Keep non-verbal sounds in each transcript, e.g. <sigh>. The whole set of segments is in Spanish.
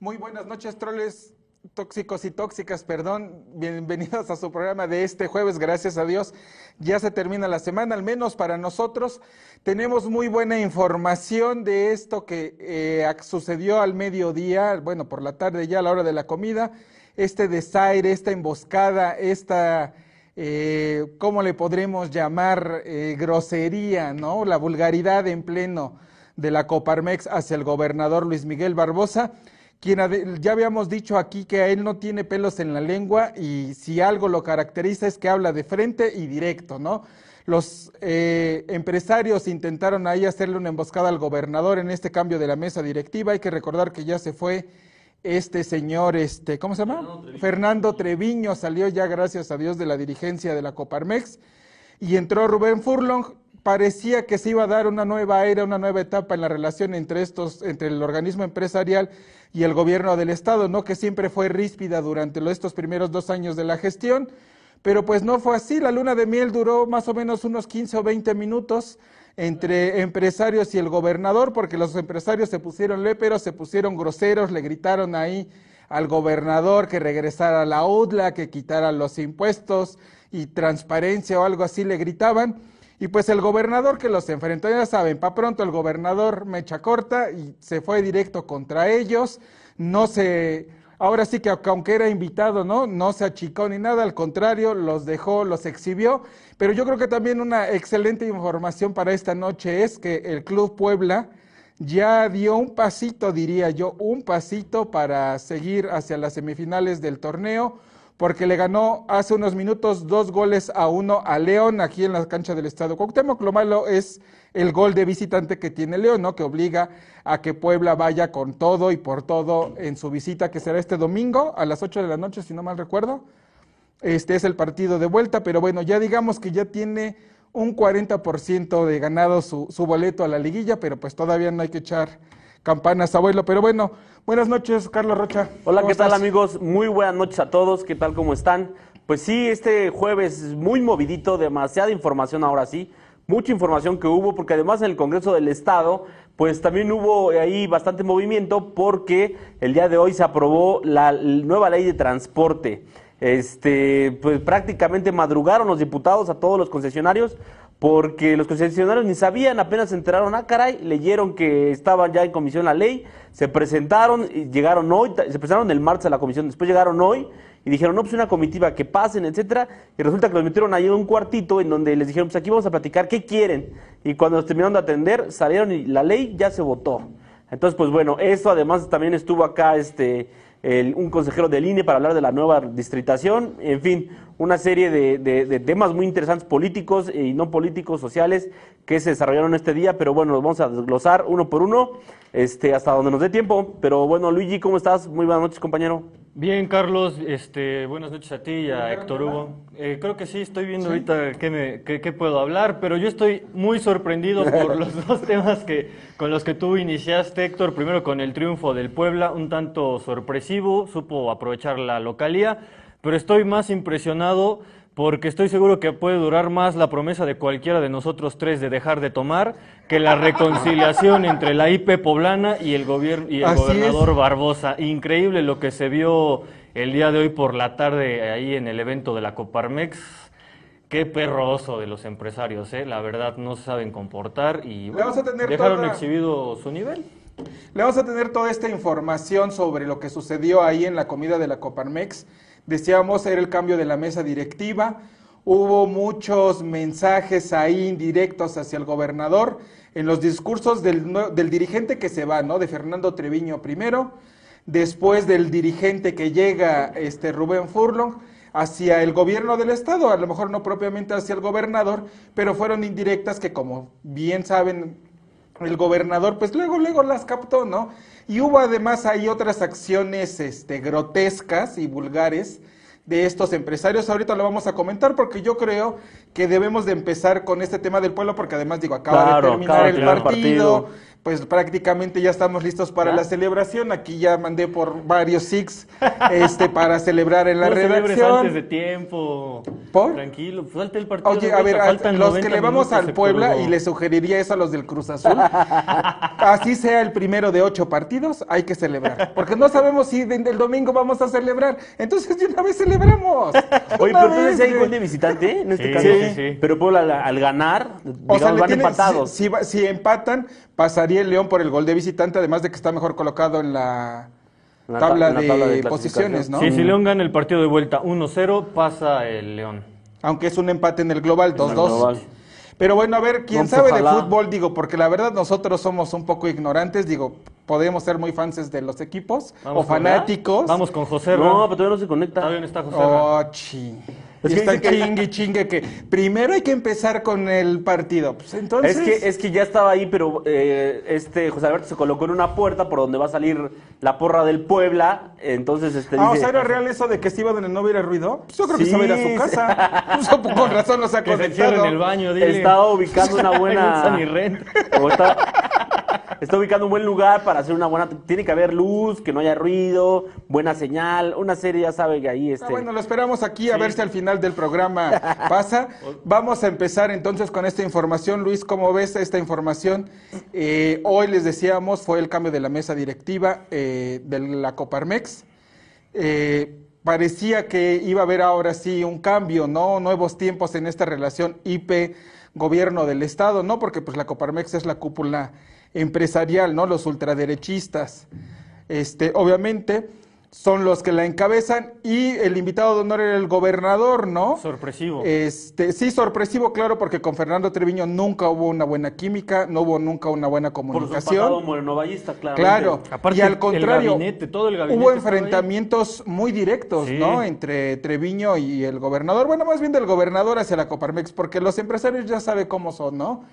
Muy buenas noches, troles tóxicos y tóxicas, perdón. Bienvenidos a su programa de este jueves, gracias a Dios. Ya se termina la semana, al menos para nosotros. Tenemos muy buena información de esto que eh, sucedió al mediodía, bueno, por la tarde ya a la hora de la comida. Este desaire, esta emboscada, esta, eh, ¿cómo le podremos llamar? Eh, grosería, ¿no? La vulgaridad en pleno de la Coparmex hacia el gobernador Luis Miguel Barbosa quien ya habíamos dicho aquí que a él no tiene pelos en la lengua y si algo lo caracteriza es que habla de frente y directo, ¿no? Los eh, empresarios intentaron ahí hacerle una emboscada al gobernador en este cambio de la mesa directiva. Hay que recordar que ya se fue este señor, este, ¿cómo se llama? Fernando Treviño. Fernando Treviño salió ya, gracias a Dios, de la dirigencia de la Coparmex y entró Rubén Furlong parecía que se iba a dar una nueva era, una nueva etapa en la relación entre estos, entre el organismo empresarial y el gobierno del Estado, ¿no? Que siempre fue ríspida durante estos primeros dos años de la gestión, pero pues no fue así. La luna de miel duró más o menos unos 15 o 20 minutos entre empresarios y el gobernador, porque los empresarios se pusieron léperos, se pusieron groseros, le gritaron ahí al gobernador que regresara a la UDLA, que quitara los impuestos y transparencia o algo así, le gritaban. Y pues el gobernador que los enfrentó, ya saben, para pronto el gobernador mecha corta y se fue directo contra ellos. No se, ahora sí que aunque era invitado, ¿no? No se achicó ni nada, al contrario, los dejó, los exhibió. Pero yo creo que también una excelente información para esta noche es que el Club Puebla ya dio un pasito, diría yo, un pasito para seguir hacia las semifinales del torneo porque le ganó hace unos minutos dos goles a uno a León aquí en la cancha del Estado Cuauhtémoc. Lo malo es el gol de visitante que tiene León, ¿no? Que obliga a que Puebla vaya con todo y por todo en su visita que será este domingo a las 8 de la noche, si no mal recuerdo. Este es el partido de vuelta, pero bueno, ya digamos que ya tiene un 40% de ganado su, su boleto a la liguilla, pero pues todavía no hay que echar campanas, abuelo. Pero bueno, buenas noches, Carlos Rocha. Hola, ¿qué tal amigos? Muy buenas noches a todos, ¿qué tal, cómo están? Pues sí, este jueves muy movidito, demasiada información ahora sí, mucha información que hubo, porque además en el Congreso del Estado, pues también hubo ahí bastante movimiento, porque el día de hoy se aprobó la nueva ley de transporte. Este, pues prácticamente madrugaron los diputados a todos los concesionarios porque los concesionarios ni sabían, apenas se enteraron, ah, caray, leyeron que estaban ya en comisión la ley, se presentaron, y llegaron hoy, se presentaron el martes a la comisión, después llegaron hoy y dijeron, no, pues una comitiva, que pasen, etcétera, y resulta que los metieron ahí en un cuartito en donde les dijeron, pues aquí vamos a platicar, ¿qué quieren? Y cuando los terminaron de atender, salieron y la ley ya se votó. Entonces, pues bueno, eso además también estuvo acá, este, un consejero del INE para hablar de la nueva distritación, en fin, una serie de, temas muy interesantes políticos y no políticos, sociales, que se desarrollaron este día, pero bueno, los vamos a desglosar uno por uno, este, hasta donde nos dé tiempo. Pero bueno, Luigi, ¿cómo estás? Muy buenas noches, compañero. Bien, Carlos, este, buenas noches a ti y a Héctor Hugo. Eh, creo que sí, estoy viendo ahorita qué, me, qué, puedo hablar, pero yo estoy muy sorprendido por <laughs> los dos temas que, con los que tú iniciaste, Héctor. Primero con el triunfo del Puebla, un tanto sorpresivo, supo aprovechar la localía pero estoy más impresionado porque estoy seguro que puede durar más la promesa de cualquiera de nosotros tres de dejar de tomar que la reconciliación <laughs> entre la IP poblana y el, gobierno y el gobernador Barbosa. Increíble lo que se vio el día de hoy por la tarde ahí en el evento de la Coparmex. Qué perroso de los empresarios, ¿eh? la verdad no se saben comportar y dejaron exhibido su nivel. Le vamos a tener toda esta información sobre lo que sucedió ahí en la comida de la Coparmex Decíamos, era el cambio de la mesa directiva. Hubo muchos mensajes ahí indirectos hacia el gobernador en los discursos del, del dirigente que se va, ¿no? De Fernando Treviño primero, después del dirigente que llega, este Rubén Furlong, hacia el gobierno del estado, a lo mejor no propiamente hacia el gobernador, pero fueron indirectas que como bien saben el gobernador, pues luego, luego las captó, ¿no? Y hubo además ahí otras acciones este, grotescas y vulgares de estos empresarios. Ahorita lo vamos a comentar porque yo creo que debemos de empezar con este tema del pueblo porque además digo, acaba de terminar el partido, pues prácticamente ya estamos listos para ¿Ya? la celebración. Aquí ya mandé por varios six <laughs> este, para celebrar en la no celebres redacción. antes de tiempo. ¿Por? Tranquilo, falta el partido. Oye, de a ver, a- los 90 que le vamos al Puebla, y le sugeriría eso a los del Cruz Azul, <laughs> así sea el primero de ocho partidos, hay que celebrar. Porque no sabemos si de- el domingo vamos a celebrar. Entonces, de una vez celebramos. <laughs> Oye, Una pero entonces hay gol de visitante, en este Sí, caso. sí, sí. Pero Puebla al, al ganar, O digamos, sea, le van empatados. Si, si va- si empatan, pasaría el León por el gol de visitante, además de que está mejor colocado en la, ta- tabla, en la de tabla de posiciones, ¿no? Sí, si León gana el partido de vuelta 1-0, pasa el León. Aunque es un empate en el global, el 2-2. global. Pero bueno, a ver, quién No, pues, sabe ojalá. de fútbol, digo, porque la verdad nosotros somos un poco ignorantes, digo, podemos ser muy fans de los equipos Vamos o con- fanáticos. Vamos con José No, Ra. pero todavía no se conecta. Todavía no está José. Oh, chi. Es y que que- chingue chingue que primero hay que empezar con el partido. Pues entonces. Es que, es que ya estaba ahí, pero eh, este José Alberto se colocó en una puerta por donde va a salir la porra del Puebla. Entonces, este Ah, o dice- sea, ¿era real eso de que donde no hubiera ruido? Pues yo creo que Sí, se va a ir a su casa. <laughs> Pues, con razón no se ha Que se conectado. en el baño, dile. Estaba ubicando una <laughs> buena. o está, está ubicando un buen lugar para hacer una buena. Tiene que haber luz, que no haya ruido, buena señal. Una serie, ya sabe que ahí este. Ah, bueno, lo esperamos aquí a ver si al final del programa <laughs> pasa. Vamos a empezar entonces con esta información. Luis, ¿cómo ves esta información? Eh, hoy les decíamos, fue el cambio de la mesa directiva eh, de la Coparmex. Eh, parecía que iba a haber ahora sí un cambio, ¿no? Nuevos tiempos en esta relación IP-gobierno del Estado, ¿no? Porque pues la Coparmex es la cúpula empresarial, ¿no? Los ultraderechistas. Este, obviamente son los que la encabezan y el invitado de honor era el gobernador, ¿no? Sorpresivo. Este, sí, sorpresivo, claro, porque con Fernando Treviño nunca hubo una buena química, no hubo nunca una buena por su comunicación. pasado morenovallista, claro. Claro, Aparte, y al el contrario, gabinete, todo el gabinete hubo enfrentamientos muy directos, Sí. ¿no? Entre Treviño y el gobernador, bueno, más bien del gobernador hacia la Coparmex, porque los empresarios ya sabe cómo son, ¿no?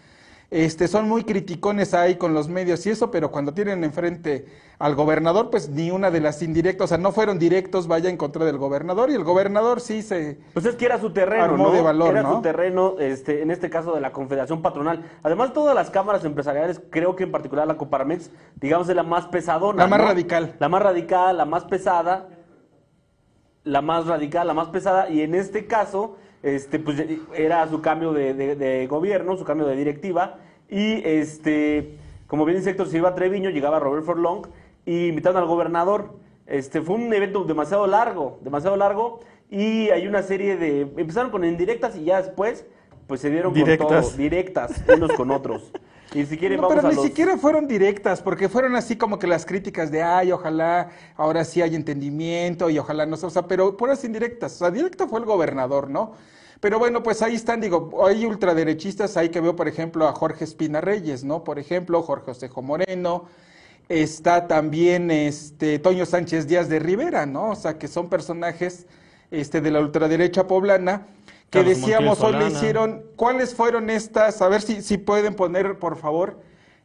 Este, son muy criticones ahí con los medios y eso, pero cuando tienen enfrente al gobernador, pues ni una de las indirectas, o sea, no fueron directos, vaya en contra del gobernador, y el gobernador sí se... Pues es que era su terreno, Armó ¿no? de valor, era ¿no? su terreno, este, en este caso de la Confederación Patronal. Además, todas las cámaras empresariales, creo que en particular la Coparmex, digamos, es la más pesadona. La más ¿no? radical. La más radical, la más pesada. La más radical, la más pesada. Y en este caso, este, pues era su cambio de, de- de gobierno, su cambio de directiva. Y este, como bien dice Héctor, se iba a Treviño, llegaba Robert Forlong y invitaron al gobernador. Este, fue un evento demasiado largo, demasiado largo. Y hay una serie de. Empezaron con indirectas y ya después, pues se dieron con Directas. todo. Directas, unos con otros. <laughs> Y si quieren, No, vamos pero a ni los- siquiera fueron directas, porque fueron así como que las críticas de, ay, ojalá ahora sí hay entendimiento y ojalá no se, o sea, pero puras indirectas. O sea, directo fue el gobernador, ¿no? Pero bueno, pues ahí están, digo, hay ultraderechistas, ahí que veo, por ejemplo, a Jorge Espina Reyes, ¿no? Por ejemplo, Jorge Osejo Moreno, está también este Toño Sánchez Díaz de Rivera, ¿no? O sea, que son personajes este, de la ultraderecha poblana que Carlos decíamos Montiel hoy le hicieron, ¿cuáles fueron estas? A ver si, si pueden poner, por favor,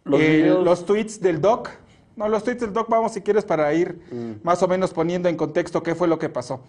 Los eh, los tweets del doc. No, los tweets del doc, vamos si quieres para ir Mm. más o menos poniendo en contexto qué fue lo que pasó.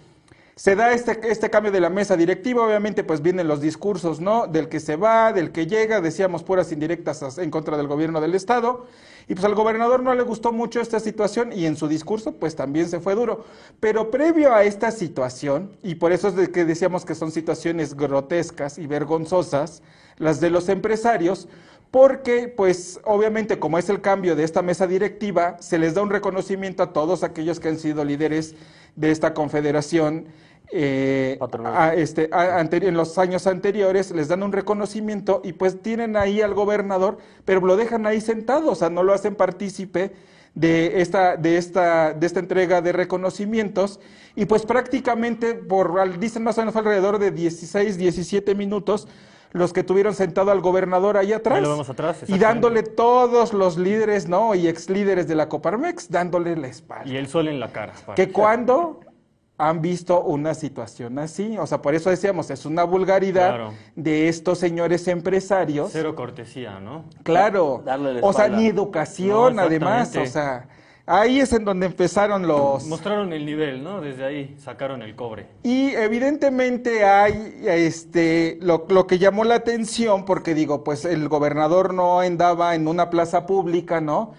Se da este, este cambio de la mesa directiva, obviamente pues vienen los discursos, ¿no? Del que se va, del que llega, decíamos puras indirectas as- en contra del gobierno del Estado. Y pues al gobernador no le gustó mucho esta situación y en su discurso pues también se fue duro. Pero previo a esta situación, y por eso es de que decíamos que son situaciones grotescas y vergonzosas, las de los empresarios, porque pues obviamente como es el cambio de esta mesa directiva, se les da un reconocimiento a todos aquellos que han sido líderes de esta confederación eh, a- este, a- en los años anteriores, les dan un reconocimiento y pues tienen ahí al gobernador, pero lo dejan ahí sentado, o sea, no lo hacen partícipe de esta, de esta, de esta entrega de reconocimientos. Y pues prácticamente por, al- dicen más o menos alrededor de 16, 17 minutos los que tuvieron sentado al gobernador ahí atrás. Ahí lo vemos atrás, y dándole todos los líderes, ¿no? Y ex líderes de la Coparmex, dándole la espalda. Y el sol en la cara. Que cuando han visto una situación así, o sea, por eso decíamos, es una vulgaridad Claro. de estos señores empresarios. Cero cortesía, ¿no? Claro. Darle la o sea, ni educación, No, además, o sea, Ahí es en donde empezaron los... Mostraron el nivel, ¿no? Desde ahí sacaron el cobre. Y evidentemente hay este, lo, lo, que llamó la atención, porque digo, pues el gobernador no andaba en una plaza pública, ¿no?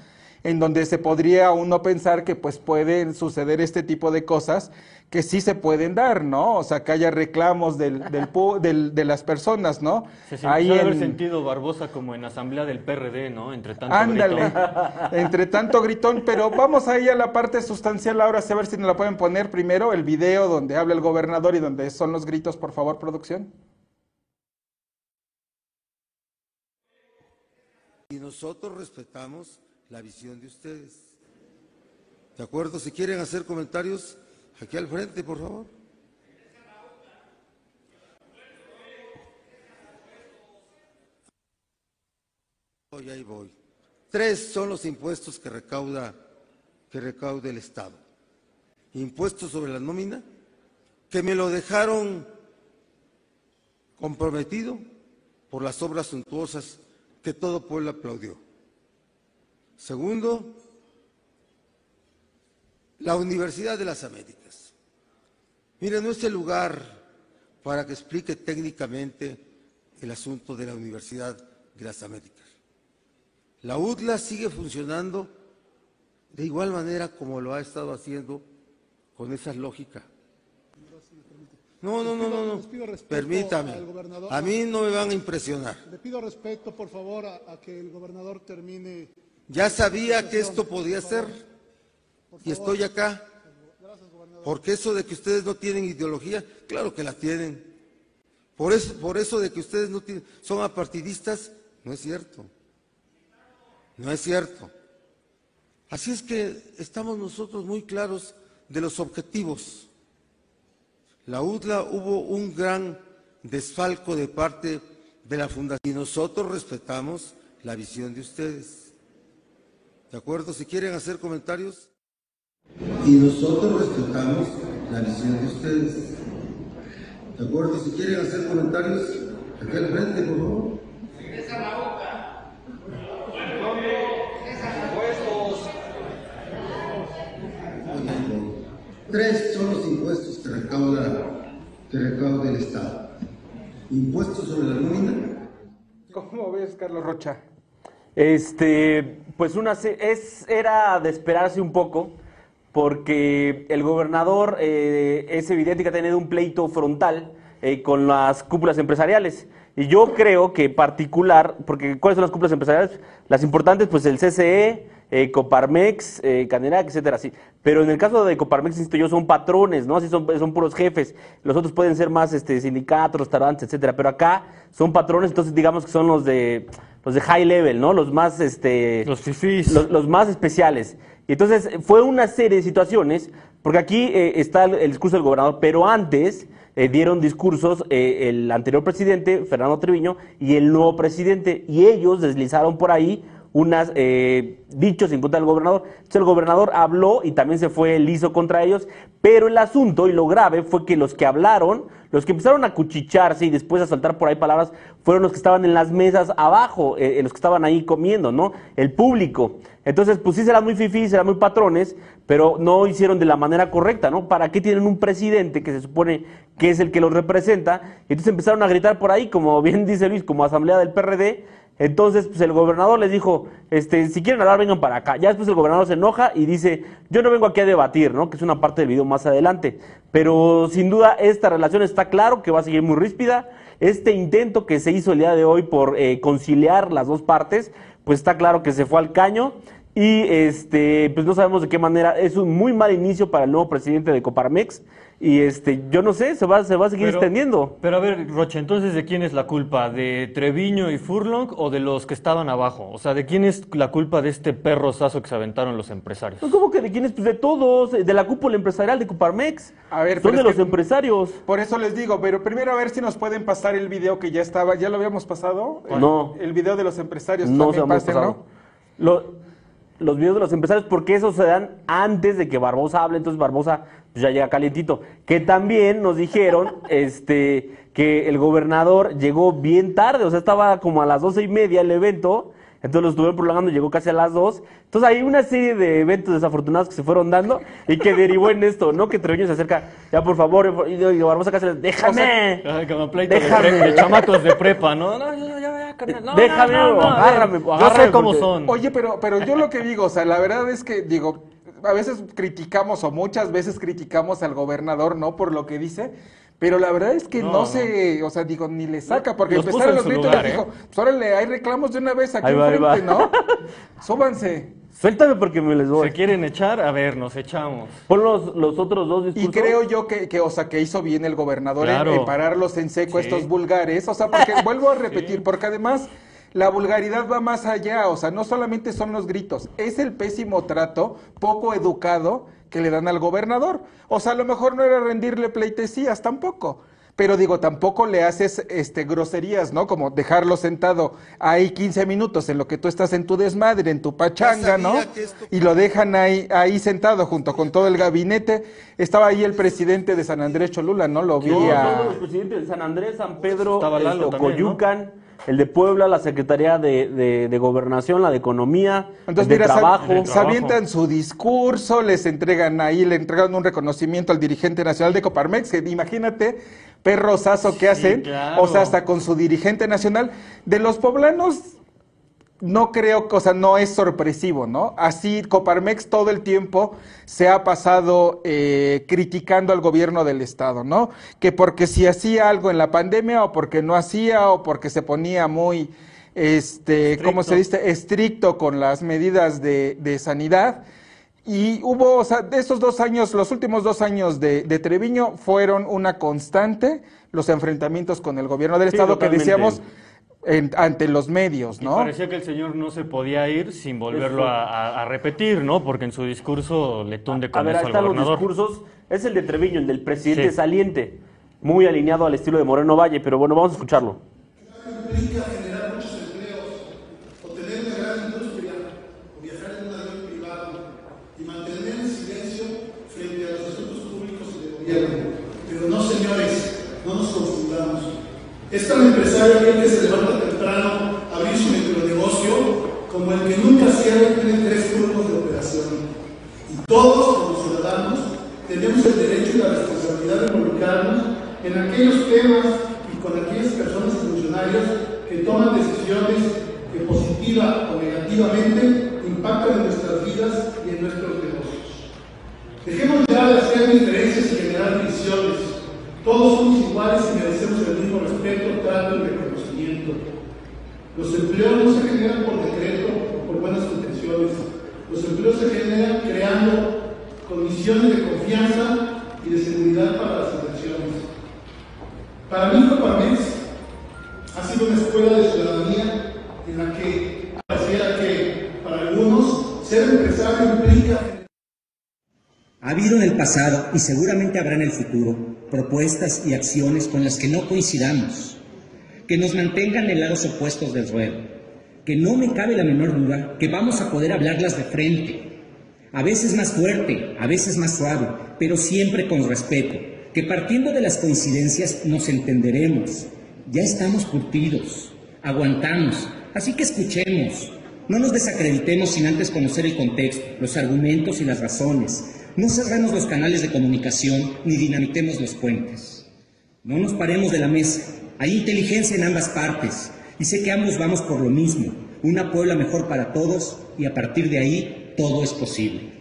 En donde se podría uno pensar que pues pueden suceder este tipo de cosas que sí se pueden dar, ¿no? O sea, que haya reclamos del, del, <laughs> del de las personas, ¿no? Se Ahí en... haber sentido Barbosa como en asamblea del PRD, ¿no? Entre tanto Ándale, <laughs> entre tanto gritón, pero vamos ahí a la parte sustancial ahora, a ver si nos la pueden poner primero, el video donde habla el gobernador y donde son los gritos, por favor, producción. Y nosotros respetamos la visión de ustedes. ¿De acuerdo? Si quieren hacer comentarios, Aquí al frente, por favor. Voy, ahí voy. Tres son los impuestos que recauda, que recauda el Estado. Impuestos sobre la nómina, que me lo dejaron comprometido por las obras suntuosas que todo pueblo aplaudió. Segundo, la Universidad de las Américas. Miren, no es el lugar para que explique técnicamente el asunto de la Universidad de las Américas. La UDLA sigue funcionando de igual manera como lo ha estado haciendo con esa lógica. No, no, no, no, no. Permítame. A mí no me van a impresionar. Le pido respeto, por favor, a, que el gobernador termine. Ya sabía que esto podía ser y estoy acá. Porque eso de que ustedes no tienen ideología, claro que la tienen. Por eso, por eso de que ustedes no tienen, son apartidistas, no es cierto. No es cierto. Así es que estamos nosotros muy claros de los objetivos. La UDLA hubo un gran desfalco de parte de la Fundación y nosotros respetamos la visión de ustedes. ¿De acuerdo? Si quieren hacer comentarios. Y nosotros respetamos la visión de ustedes. ¿De acuerdo? Si quieren hacer comentarios, aquí al frente, por favor. la boca. Tres son los impuestos que recauda, que recauda el Estado. Impuestos sobre la nómina. ¿Cómo ves, Carlos Rocha? Este, pues una es, era de esperarse un poco porque el gobernador eh, es evidente que ha tenido un pleito frontal eh, con las cúpulas empresariales. Y yo creo que particular, porque ¿cuáles son las cúpulas empresariales? Las importantes, pues el CCE, eh, Coparmex, eh, Canerac, etcétera, sí. Pero en el caso de Coparmex, insisto yo, son patrones, ¿no? Así son, son puros jefes. Los otros pueden ser más este, sindicatos, restaurantes, etcétera. Pero acá son patrones, entonces digamos que son los de los de high level, ¿no? Los más, este... Los fifís. Los, los más especiales. Y entonces fue una serie de situaciones, porque aquí eh, está el, discurso del gobernador, pero antes eh, dieron discursos eh, el anterior presidente, Fernando Treviño, y el nuevo presidente, y ellos deslizaron por ahí unas dichos en contra del gobernador. Entonces el gobernador habló y también se fue liso contra ellos, pero el asunto y lo grave fue que los que hablaron, los que empezaron a cuchicharse y después a saltar por ahí palabras, fueron los que estaban en las mesas abajo, los que estaban ahí comiendo, ¿no? El público. Entonces, pues sí serán muy fifís, serán muy patrones, pero no hicieron de la manera correcta, ¿no? ¿Para qué tienen un presidente que se supone que es el que los representa? Entonces empezaron a gritar por ahí, como bien dice Luis, como asamblea del PRD. Entonces, pues el gobernador les dijo, este, si quieren hablar, vengan para acá. Ya después el gobernador se enoja y dice, yo no vengo aquí a debatir, ¿no? Que es una parte del video más adelante. Pero sin duda, esta relación está claro que va a seguir muy ríspida. Este intento que se hizo el día de hoy por eh, conciliar las dos partes, pues está claro que se fue al caño. Y este, pues no sabemos de qué manera, es un muy mal inicio para el nuevo presidente de Coparmex. Y este, yo no sé, se va, se va a seguir extendiendo. Pero a ver, Roche, entonces ¿de quién es la culpa? ¿De Treviño y Furlong o de los que estaban abajo? O sea, ¿de quién es la culpa de este perro sazo que se aventaron los empresarios? Pues, ¿Cómo que de quién es? Pues de todos, de la cúpula empresarial de Coparmex. A ver, Son de los empresarios. Por eso les digo, pero primero a ver si nos pueden pasar el video que ya estaba, ¿ya lo habíamos pasado? No. El, video de los empresarios no también pasen, ¿no? Lo, los videos de los empresarios, porque esos se dan antes de que Barbosa hable, entonces Barbosa ya llega calientito. Que también nos dijeron <laughs> este, que el gobernador llegó bien tarde, o sea, estaba como a las doce y media el evento, Entonces lo estuvieron prolongando, llegó casi a las 2. Entonces hay una serie de eventos desafortunados que se fueron dando y que derivó en esto, ¿no? Que Treviño se acerca, ya por favor, y, y Barbosa casi le déjame. Como pleito de, Déjame. pre- de chamacos de prepa, ¿no? No, ya, ya, ya, carnal. No, Déjame, no, no, no, agárrame, Yo agárrame sé cómo porque- son. Oye, pero, pero yo lo que digo, o sea, la verdad es que, digo, a veces criticamos o muchas veces criticamos al gobernador, ¿no? Por lo que dice, pero la verdad es que no, No, no. se, o sea, digo, ni le saca, porque Los empezaron en los gritos lugar, les dijo, ¿eh? pues órale, hay reclamos de una vez aquí Ahí va, ahí enfrente, va. ¿no? <laughs> Súbanse. Suéltame porque me les voy. ¿Se quieren echar? A ver, nos echamos. Pon los, los otros dos Y creo yo que, que, o sea, que hizo bien el gobernador en- Claro. en, pararlos en seco Sí. estos vulgares. O sea, porque <laughs> vuelvo a repetir, porque además la vulgaridad va más allá. O sea, no solamente son los gritos, es el pésimo trato, poco educado que le dan al gobernador. O sea, a lo mejor no era rendirle pleitesías tampoco. Pero digo, tampoco le haces este, groserías, ¿no? Como dejarlo sentado ahí 15 minutos en lo que tú estás en tu desmadre, en tu pachanga, ¿no? y lo dejan ahí, ahí sentado junto con todo el gabinete. Estaba ahí el presidente de San Andrés Cholula, ¿no? Lo vi No, a- todos los presidentes de San Andrés, San Pedro, Lalo este, ¿no? El de Puebla, la Secretaría de, de- de Gobernación, la de Economía, Entonces, el de mira, se- Trabajo. se trabajo. avientan su discurso, les entregan ahí, le entregan un reconocimiento al dirigente nacional de Coparmex, que imagínate, perrosazo que hacen, claro. o sea, hasta con su dirigente nacional. De los poblanos, no creo que, o sea, no es sorpresivo, ¿no? Así Coparmex todo el tiempo se ha pasado eh, criticando al gobierno del Estado, ¿no? Que porque si hacía algo en la pandemia o porque no hacía o porque se ponía muy, este, ¿cómo se dice? Estricto con las medidas de, de sanidad. Y hubo, o sea, de estos dos años, los últimos dos años de, de Treviño fueron una constante los enfrentamientos con el gobierno del Sí, Estado que decíamos en- ante los medios, Y ¿no? parecía que el señor no se podía ir sin volverlo a, a- a repetir, ¿no? Porque en su discurso le tunde A con ver, ahí eso al están los discursos. Es el de Treviño, el del presidente Sí. saliente, muy alineado al estilo de Moreno Valle, pero bueno, vamos a escucharlo. implica generar muchos empleos, o tener una gran industria, o viajar en un avión privado, y mantener el silencio frente a los asuntos públicos y de gobierno. Pero no, señores, no nos confundamos. Es tan empresario que se levanta temprano a abrir su micronegocio como el que nunca cierra y tiene tres turnos de operación. Y todos, como ciudadanos, tenemos el derecho y la responsabilidad de involucrarnos en aquellos temas y con aquellas personas y funcionarios que toman decisiones que positiva o negativamente impactan en nuestras vidas y en nuestros negocios. Dejemos ya de hacer diferencias y generar divisiones. Todos somos iguales y merecemos el mismo respeto, trato y reconocimiento. Los empleos no se generan por decreto o por buenas intenciones. Los empleos se generan creando condiciones de confianza y de seguridad para las inversiones. Para mí, Coparmex ha sido una escuela de ciudadanía en la que pareciera que para algunos ser empresario implica Ha habido en el pasado y seguramente habrá en el futuro propuestas y acciones con las que no coincidamos, que nos mantengan en lados opuestos del ruedo, que no me cabe la menor duda que vamos a poder hablarlas de frente, a veces más fuerte, a veces más suave, pero siempre con respeto, que partiendo de las coincidencias nos entenderemos. Ya estamos curtidos, aguantamos, así que escuchemos, no nos desacreditemos sin antes conocer el contexto, los argumentos y las razones. No cerremos los canales de comunicación ni dinamitemos los puentes. No nos paremos de la mesa. Hay inteligencia en ambas partes y sé que ambos vamos por lo mismo, una Puebla mejor para todos y a partir de ahí todo es posible.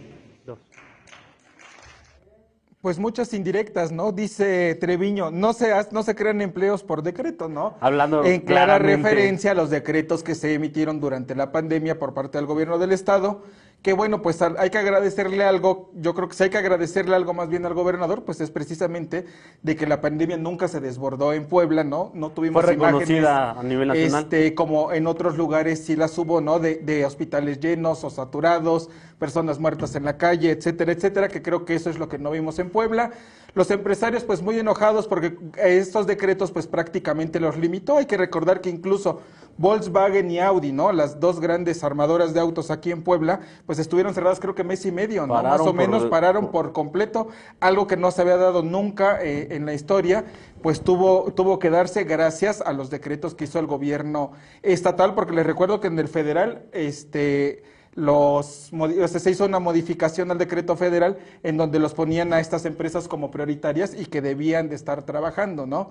Pues muchas indirectas, ¿no? Dice Treviño, no se, no se crean empleos por decreto, ¿no? Hablando En clara claramente. referencia a los decretos que se emitieron durante la pandemia por parte del gobierno del Estado, que bueno, pues hay que agradecerle algo, yo creo que si hay que agradecerle algo más bien al gobernador, pues es precisamente de que la pandemia nunca se desbordó en Puebla, ¿no? No tuvimos Fue reconocida imágenes, a nivel nacional. este, como en otros lugares sí las hubo, ¿no? De, de hospitales llenos o saturados, personas muertas en la calle, etcétera, etcétera, que creo que eso es lo que no vimos en Puebla. Los empresarios pues muy enojados porque estos decretos pues prácticamente los limitó. Hay que recordar que incluso Volkswagen y Audi, ¿no? Las dos grandes armadoras de autos aquí en Puebla, pues estuvieron cerradas creo que mes y medio, ¿no? Pararon Más o por- menos pararon por completo, algo que no se había dado nunca eh, en la historia, pues tuvo, tuvo que darse gracias a los decretos que hizo el gobierno estatal, porque les recuerdo que en el federal, este los o sea, se hizo una modificación al decreto federal en donde los ponían a estas empresas como prioritarias y que debían de estar trabajando, ¿no?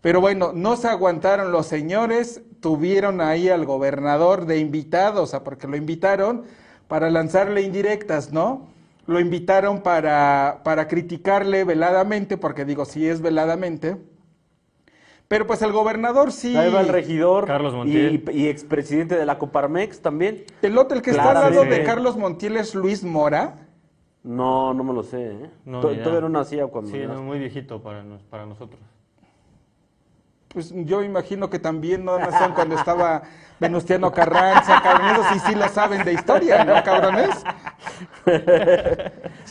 Pero bueno, no se aguantaron los señores, tuvieron ahí al gobernador de invitado, o sea, porque lo invitaron para lanzarle indirectas, ¿no? Lo invitaron para, para criticarle veladamente, porque digo, si es veladamente. Pero pues el gobernador sí. Ahí va el regidor Carlos Montiel. y, y expresidente de la Coparmex también. El otro, el que está al lado de Carlos Montiel es Luis Mora. No, no me lo sé. ¿eh? No. Todavía no nacía cuando. Sí, no, muy viejito para, nos- para nosotros. Pues yo imagino que también no nacieron cuando estaba Venustiano Carranza, cabrón, eso sí, sí lo saben de historia, ¿no, cabrones? <laughs>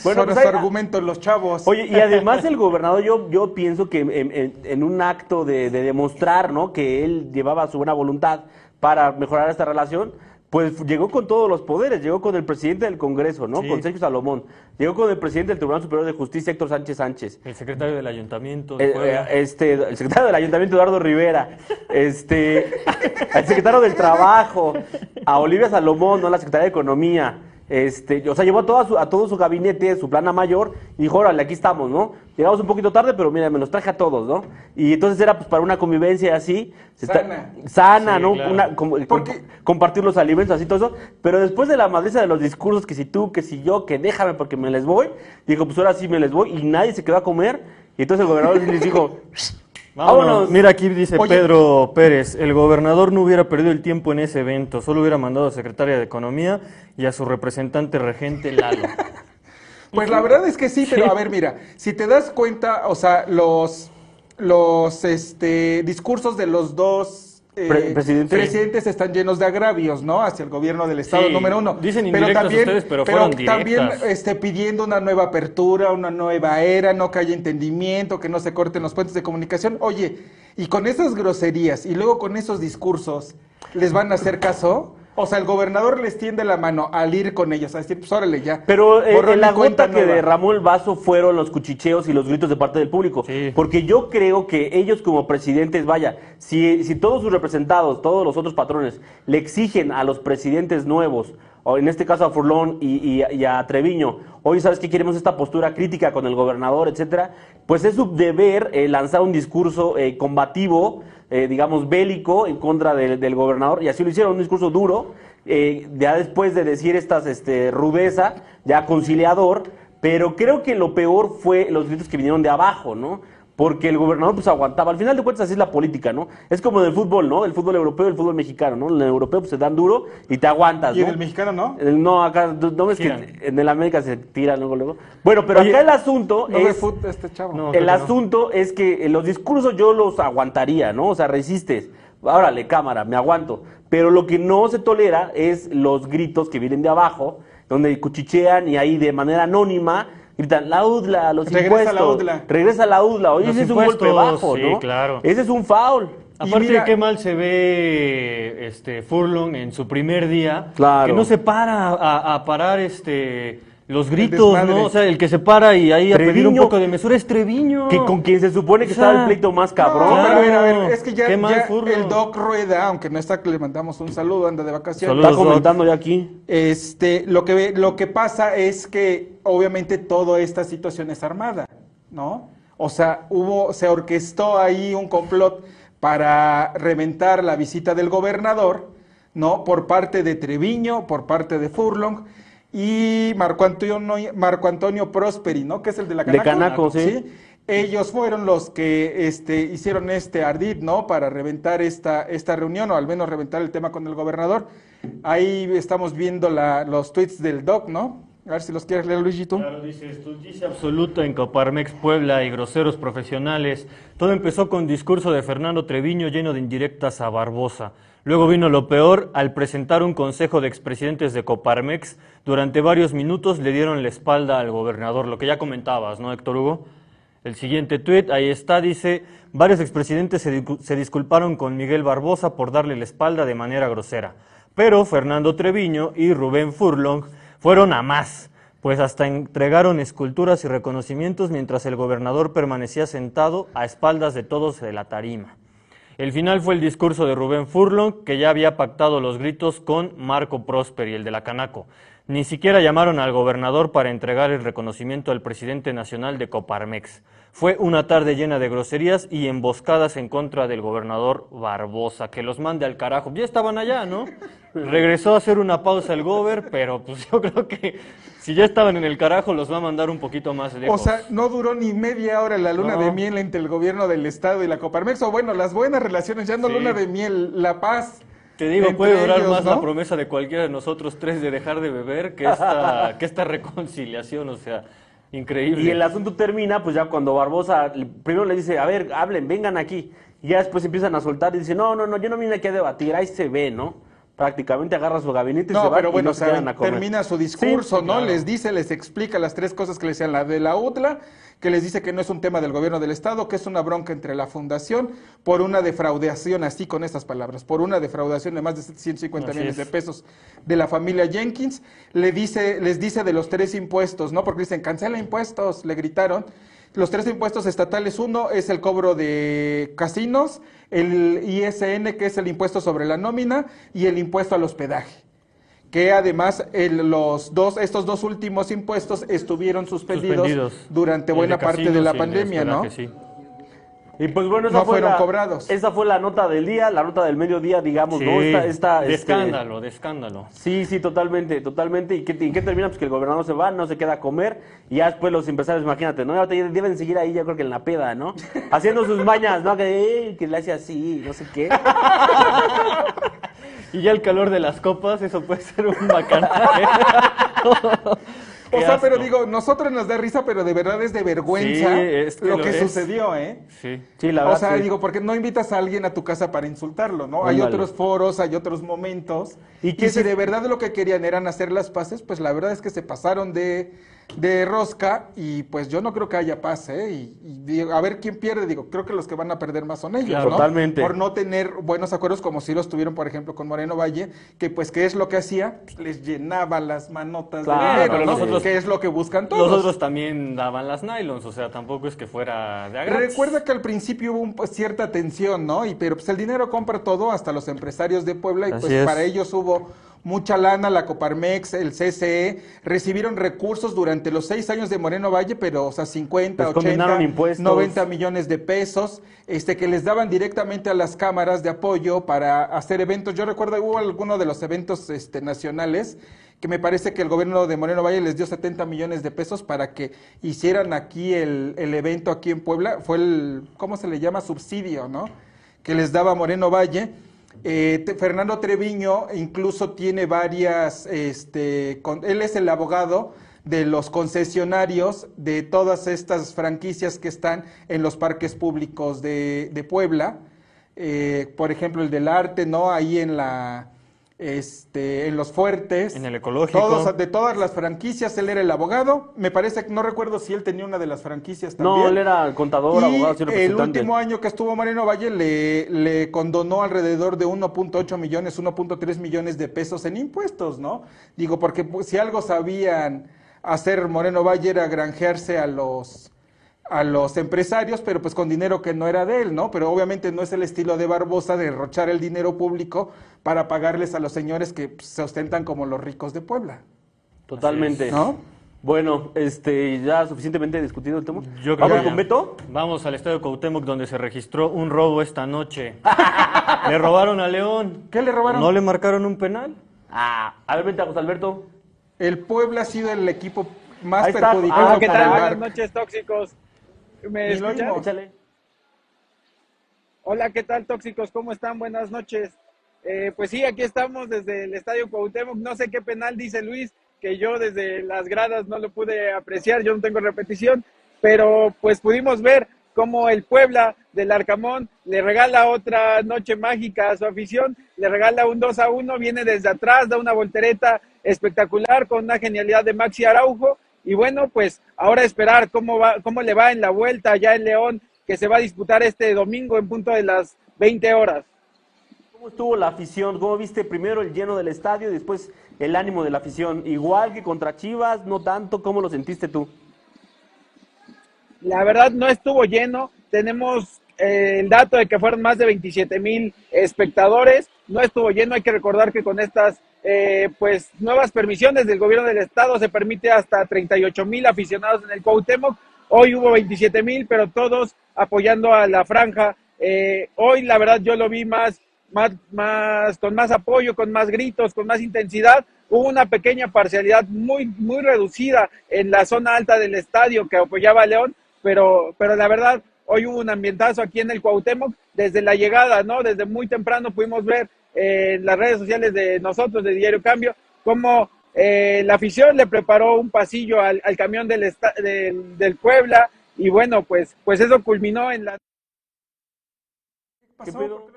Bueno, Son pues los ahí- argumentos los chavos. Oye, y además el gobernador, yo, yo pienso que en, en- en un acto de, de demostrar ¿no? que él llevaba su buena voluntad para mejorar esta relación, pues llegó con todos los poderes, llegó con el presidente del Congreso, ¿no? Sí. Con Sergio Salomón, llegó con el presidente del Tribunal Superior de Justicia, Héctor Sánchez Sánchez. El secretario del ayuntamiento de Eh, Puebla. eh, este, el secretario del Ayuntamiento, Eduardo Rivera, este, <laughs> el secretario del Trabajo, a Olivia Salomón, ¿no? la secretaria de Economía, este, o sea, llevó a, toda su- a todo su gabinete, su plana mayor, y dijo, órale, aquí estamos, ¿no? Llegamos un poquito tarde, pero mira, me los traje a todos, ¿no? Y entonces era pues para una convivencia así, se está- Sana. sana, Sí, ¿no? claro. Una- como- Porque- comp- compartir los alimentos, así todo eso. Pero después de la madriza de los discursos, que si tú, que si yo, que déjame porque me les voy, dijo, pues ahora sí me les voy, y nadie se quedó a comer. Y entonces el gobernador <laughs> les dijo, Vámonos. vámonos. Mira, aquí dice Oye. Pedro Pérez, el gobernador no hubiera perdido el tiempo en ese evento, solo hubiera mandado a la secretaria de Economía y a su representante regente Lalo. <laughs> Pues la verdad es que sí, pero a ver, mira, si te das cuenta, o sea, los, los este, discursos de los dos eh, Pre- presidentes. presidentes están llenos de agravios, ¿no? Hacia el gobierno del Estado Sí, número uno. dicen indirectas ustedes, pero fueron también este, pidiendo una nueva apertura, una nueva era, no que haya entendimiento, que no se corten los puentes de comunicación. Oye, y con esas groserías y luego con esos discursos, ¿les van a hacer caso? O sea, el gobernador les tiende la mano al ir con ellos, a decir, pues órale ya. Pero eh, la cuenta gota que nueva. derramó el vaso fueron los cuchicheos y los gritos de parte del público. Sí. Porque yo creo que ellos como presidentes, vaya, si, si todos sus representados, todos los otros patrones, le exigen a los presidentes nuevos, o en este caso a Furlón y, a Treviño, hoy sabes que queremos esta postura crítica con el gobernador, etcétera, pues es su deber eh, lanzar un discurso eh, combativo, eh, digamos bélico, en contra del- gobernador, y así lo hicieron, un discurso duro, ya después de decir estas este, rudeza, ya conciliador, pero creo que lo peor fue los gritos que vinieron de abajo, ¿no? Porque el gobernador pues aguantaba. Al final de cuentas así es la política, ¿no? Es como en el fútbol, ¿no? El fútbol europeo y el fútbol mexicano, ¿no? En el europeo pues se dan duro y te aguantas, Y en ¿no? el mexicano, ¿no? El- no, acá no ves Tiran. que en el América se tira luego, luego. Bueno, pero Oye, acá el asunto No es... fut este chavo. No. El asunto es que eh, los discursos yo los aguantaría, ¿no? O sea, resistes. Órale, cámara, me aguanto. Pero lo que no se tolera es los gritos que vienen de abajo, donde cuchichean y ahí de manera anónima gritan, la UDLA, los Regresa impuestos. la UDLA. Regresa la UDLA. Oye, Los ese es un golpe bajo, sí, ¿no? claro. Ese es un foul. Aparte, mira- qué mal se ve este Furlong en su primer día. Claro. Que no se para a, a parar este los gritos. ¿no? O sea, el que se para y ahí a pedir un Treviño. poco de mesura es Treviño. Que con quien se supone que O sea, estaba el pleito más cabrón. No, pero a ver, a ver, Claro. es que ya, ya el Doc Rueda, aunque no está, que le mandamos un saludo, anda de vacaciones. Saludos. Está comentando ya aquí. Este, lo que, ve- lo que pasa es que obviamente toda esta situación es armada, ¿no? O sea, hubo, se orquestó ahí un complot para reventar la visita del gobernador, ¿no? Por parte de Treviño, por parte de Furlong y Marco Antonio, Marco Antonio Prosperi, ¿no? Que es el de la De Canaco. Canaco, sí. Ellos fueron los que este, hicieron este ardid, ¿no? Para reventar esta, esta reunión, o al menos reventar el tema con el gobernador. Ahí estamos viendo la- los tweets del doc, ¿no? A ver si los quieres leer, Luisito. Claro, dice, estulticia absoluta en Coparmex Puebla y groseros profesionales. Todo empezó con discurso de Fernando Treviño lleno de indirectas a Barbosa. Luego vino lo peor, al presentar un consejo de expresidentes de Coparmex, durante varios minutos le dieron la espalda al gobernador, lo que ya comentabas, ¿no, Héctor Hugo? El siguiente tuit, ahí está, dice, varios expresidentes se, discu- se disculparon con Miguel Barbosa por darle la espalda de manera grosera, pero Fernando Treviño y Rubén Furlong fueron a más, pues hasta entregaron esculturas y reconocimientos mientras el gobernador permanecía sentado a espaldas de todos de la tarima. El final fue el discurso de Rubén Furlong, que ya había pactado los gritos con Marco Prosperi, el de la Canaco. Ni siquiera llamaron al gobernador para entregar el reconocimiento al presidente nacional de Coparmex. Fue una tarde llena de groserías y emboscadas en contra del gobernador Barbosa, que los mande al carajo. Ya estaban allá, ¿no? <laughs> Regresó a hacer una pausa el gober, pero pues yo creo que si ya estaban en el carajo, los va a mandar un poquito más lejos. O sea, no duró ni media hora la luna No. de miel entre el gobierno del estado y la Coparmex, o bueno, las buenas relaciones, ya no Sí. luna de miel, la paz. Te digo, puede durar ellos, más la promesa de cualquiera de nosotros tres de dejar de beber que esta, <laughs> que esta reconciliación, o sea, increíble. Y el asunto termina, pues ya cuando Barbosa primero le dice, a ver, hablen, vengan aquí. Y ya después empiezan a soltar y dice, no, no, no, yo no vine aquí a debatir, ahí se ve, ¿no? Prácticamente agarra su gabinete y se va pero y no se saben, a comer. termina su discurso, Sí, ¿no? claro. Les dice, les explica las tres cosas que le decían, la de la UTLA, que les dice que no es un tema del gobierno del Estado, que es una bronca entre la fundación por una defraudación, así con estas palabras, por una defraudación de más de 750 Así millones es. de pesos de la familia Jenkins. Le dice, les dice de los tres impuestos, ¿no? Porque dicen, cancela impuestos, le gritaron. Los tres impuestos estatales, uno es el cobro de casinos, el ISN, que es el impuesto sobre la nómina, y el impuesto al hospedaje que además el- los dos, estos dos últimos impuestos estuvieron suspendidos, Suspendidos. durante buena de parte de la pandemia, ¿no? sí. Y pues bueno, esa No fue fueron la, cobrados. Esa fue la nota del día, la nota del mediodía, digamos, ¿no? Esta, esta, de este, escándalo, de escándalo. Sí, sí, totalmente, totalmente. ¿Y qué, y qué termina? Pues que el gobernador se va, no se queda a comer, y ya después los empresarios, imagínate, ¿no? Deben seguir ahí, yo creo que en la peda, ¿no? <laughs> Haciendo sus mañas, ¿no? Que, eh, que le hace así, no sé qué. <laughs> Y ya el calor de las copas, eso puede ser un bacanaje. <laughs> O sea, pero digo, nosotros nos da risa, pero de verdad es de vergüenza Sí, es que lo, lo que es. sucedió, ¿eh? Sí. Sí, la o verdad. sea, sí. digo, porque no invitas a alguien a tu casa para insultarlo, ¿no? Hay otros foros, hay otros momentos. ¿Y Y, qué si se- de verdad lo que querían eran hacer las paces, pues la verdad es que se pasaron de, de rosca y pues yo no creo que haya paz, ¿eh? Y, y digo, a ver quién pierde, digo, creo que los que van a perder más son ellos, Claro. ¿no? Totalmente. Por no tener buenos acuerdos como si los tuvieron, por ejemplo, con Moreno Valle, que pues, ¿qué es lo que hacía? Pues, les llenaba las manotas Claro, de dinero, pero ¿no? nosotros- que es lo que buscan todos. Los otros también daban las nylons, o sea, tampoco es que fuera de a gratis. Recuerda que al principio hubo un, pues, cierta tensión, ¿no? Y pero pues el dinero compra todo, hasta los empresarios de Puebla, y Así pues es. para ellos hubo mucha lana, la Coparmex, el CCE, recibieron recursos durante los seis años de Moreno Valle, pero, o sea, 50, Les condenaron 80, impuestos. 90 millones de pesos, este, que les daban directamente a las cámaras de apoyo para hacer eventos. Yo recuerdo, hubo alguno de los eventos este, nacionales que me parece que el gobierno de Moreno Valle les dio 70 millones de pesos para que hicieran aquí el, el evento aquí en Puebla. Fue el, ¿cómo se le llama? Subsidio, ¿no? Que les daba Moreno Valle. Eh, Fernando Treviño incluso tiene varias, este, él es el abogado de los concesionarios de todas estas franquicias que están en los parques públicos de, de Puebla. Eh, por ejemplo, el del arte, ¿no? Ahí en la, este, en los fuertes. En el ecológico. Todos, de todas las franquicias, él era el abogado. Me parece que no recuerdo si él tenía una de las franquicias también. No, él era contador, Y abogado, sí, el último año que estuvo Moreno Valle le, le condonó alrededor de 1.8 millones, 1.3 millones de pesos en impuestos, ¿no? Digo, porque pues, si algo sabían hacer Moreno Valle era granjearse a los a los empresarios, pero pues con dinero que no era de él, ¿no? Pero obviamente no es el estilo de Barbosa de derrochar el dinero público para pagarles a los señores que pues, se ostentan como los ricos de Puebla, Totalmente. ¿no? Bueno, este, ya suficientemente discutido el tema. Yo creo ¿Vamos que con. Beto? Vamos al estadio Cuauhtémoc donde se registró un robo esta noche. <laughs> le robaron a León. ¿Qué le robaron? ¿No le marcaron un penal? Ah, a ver, vente a José Alberto. El Puebla ha sido el equipo más Ahí está. perjudicado Ah, ¿qué tal? Buenas noches, tóxicos. Hola, ¿qué tal, tóxicos? ¿Cómo están? Buenas noches. Eh, pues sí, aquí estamos desde el Estadio Cuauhtémoc. No sé qué penal dice Luis, que yo desde las gradas no lo pude apreciar, yo no tengo repetición, pero pues pudimos ver cómo el Puebla del Arcamón le regala otra noche mágica a su afición, le regala un 2 a 1, viene desde atrás, da una voltereta espectacular con una genialidad de Maxi Araujo Y bueno, pues ahora esperar cómo, va, cómo le va en la vuelta ya en León, que se va a disputar este domingo en punto de las 20 horas. ¿Cómo estuvo la afición? ¿Cómo viste primero el lleno del estadio y después el ánimo de la afición? Igual que contra Chivas, no tanto, ¿cómo lo sentiste tú? La verdad no estuvo lleno, tenemos eh, el dato de que fueron más de 27 mil espectadores, no estuvo lleno, hay que recordar que con estas eh, pues nuevas permisiones del gobierno del estado se permite hasta 38 mil aficionados en el Cuauhtémoc, hoy hubo 27 mil, pero todos apoyando a la franja, eh, hoy la verdad yo lo vi más más, más, con más apoyo, con más gritos, con más intensidad. Hubo una pequeña parcialidad muy, muy reducida en la zona alta del estadio que apoyaba a León, pero, pero la verdad, hoy hubo un ambientazo aquí en el Cuauhtémoc desde la llegada, ¿no? Desde muy temprano pudimos ver eh, en las redes sociales de nosotros, de Diario Cambio, cómo eh, la afición le preparó un pasillo al, al camión del, del, del, Puebla y bueno, pues, pues eso culminó en la... ¿Qué pasó?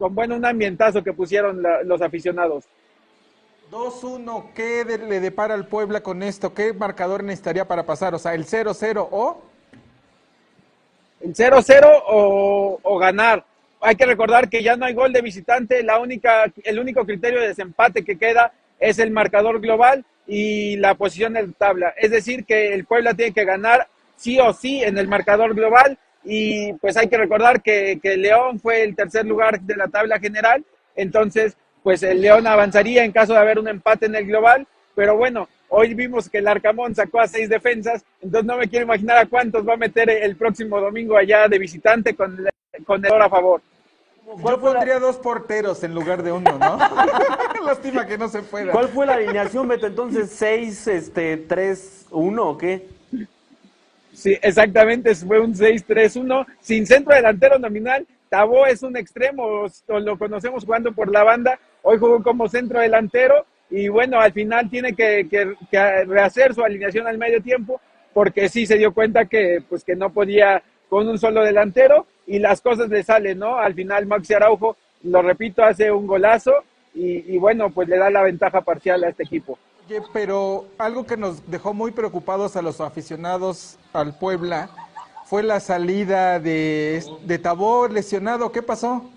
con bueno un ambientazo que pusieron la, los aficionados. 2-1, ¿qué de, le depara al Puebla con esto? ¿Qué marcador necesitaría para pasar? O sea, el 0-0 o... El 0-0 o, o, ganar. Hay que recordar que ya no hay gol de visitante, la única, el único criterio de desempate que queda es el marcador global y la posición en tabla. Es decir, que el Puebla tiene que ganar sí o sí en el marcador global y pues hay que recordar que, que, León fue el tercer lugar de la tabla general, entonces pues el León avanzaría en caso de haber un empate en el global, pero bueno, hoy vimos que el Arcamón sacó a seis defensas, entonces no me quiero imaginar a cuántos va a meter el próximo domingo allá de visitante con, con el a favor. Yo pondría dos porteros en lugar de uno, ¿no? <laughs> Lástima que no se pueda. ¿Cuál fue la alineación, Beto? Entonces, 6, este, 3, 1 o qué? Sí, exactamente, fue un 6-3-1, sin centro delantero nominal. Tabó es un extremo, lo conocemos jugando por la banda, hoy jugó como centro delantero y bueno, al final tiene que, que, que, rehacer su alineación al medio tiempo porque sí se dio cuenta que, pues, que no podía con un solo delantero y las cosas le salen, ¿no? Al final Maxi Araujo, lo repito, hace un golazo y, y bueno, pues le da la ventaja parcial a este equipo. Oye, pero algo que nos dejó muy preocupados a los aficionados al Puebla fue la salida de, de Tabó lesionado. ¿Qué pasó?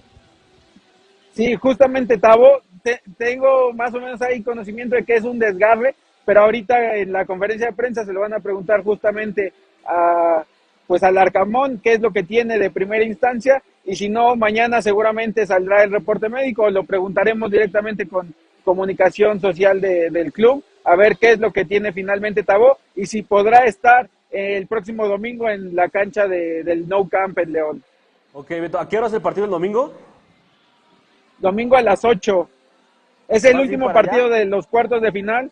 Sí, justamente Tabó, te, tengo más o menos ahí conocimiento de que es un desgarre, pero ahorita en la conferencia de prensa se lo van a preguntar justamente a, pues al Arcamón qué es lo que tiene de primera instancia y si no, mañana seguramente saldrá el reporte médico, lo preguntaremos directamente con comunicación social de, del club, a ver qué es lo que tiene finalmente Tabó y si podrá estar el próximo domingo en la cancha de, del No Camp en León. Ok, Beto, ¿a qué hora es el partido el domingo? Domingo a las 8. Es el último partido allá? de los cuartos de final.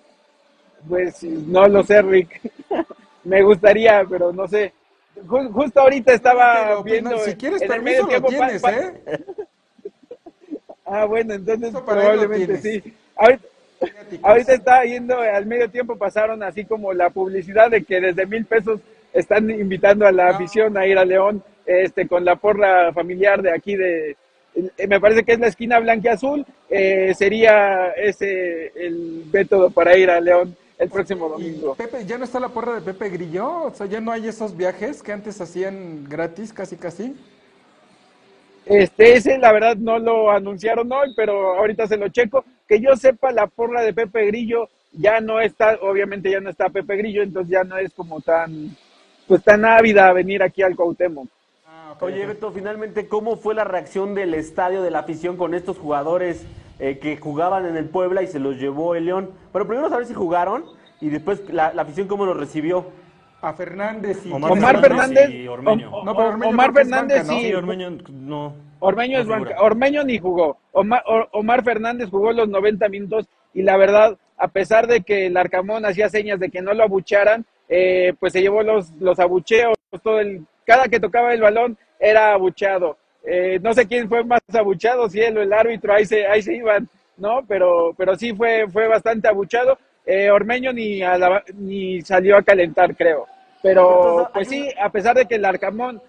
Pues no lo sé, Rick. <laughs> Me gustaría, pero no sé. Justo ahorita estaba pero, viendo. No, si quieres en el medio tiempo, tienes, pa, pa, ¿eh? <laughs> Ah, bueno, entonces probablemente sí. Ahorita, ahorita está yendo al medio tiempo, pasaron así como la publicidad de que desde mil pesos están invitando a la Ah. afición a ir a León este, con la porra familiar de aquí de, eh, me parece que es la esquina blanquiazul, eh, sería ese el método para ir a León el próximo domingo. ¿Y Pepe, ¿ya no está la porra de Pepe Grillo? O sea, ya no hay esos viajes que antes hacían gratis, casi casi. Este, ese la verdad no lo anunciaron hoy, pero ahorita se lo checo. Que yo sepa, la porra de Pepe Grillo ya no está, obviamente ya no está Pepe Grillo, entonces ya no es como tan, pues tan ávida a venir aquí al Cuauhtémoc. Ah, okay, Oye, Beto, finalmente, ¿cómo fue la reacción del estadio, de la afición con estos jugadores eh, que jugaban en el Puebla y se los llevó el León? Bueno, primero saber si jugaron y después la, la afición cómo los recibió. A Fernández y Omar, Omar Fernández y Ormeño. O, no, Ormeño Omar Fernández banca, ¿no? sí. sí. Ormeño no. Ormeño es banca. Ormeño ni jugó. Omar, Omar, Fernández jugó los 90 minutos y la verdad, a pesar de que el Arcamón hacía señas de que no lo abucharan, eh, pues se llevó los, los abucheos, todo el, cada que tocaba el balón era abucheado. Eh, no sé quién fue más abuchado, si él o el árbitro, ahí se, ahí se iban, ¿no? Pero, pero sí fue, fue bastante abuchado. Eh, Ormeño ni, a la, ni salió a calentar, creo. Pero, pues sí, a pesar de que el Arcamón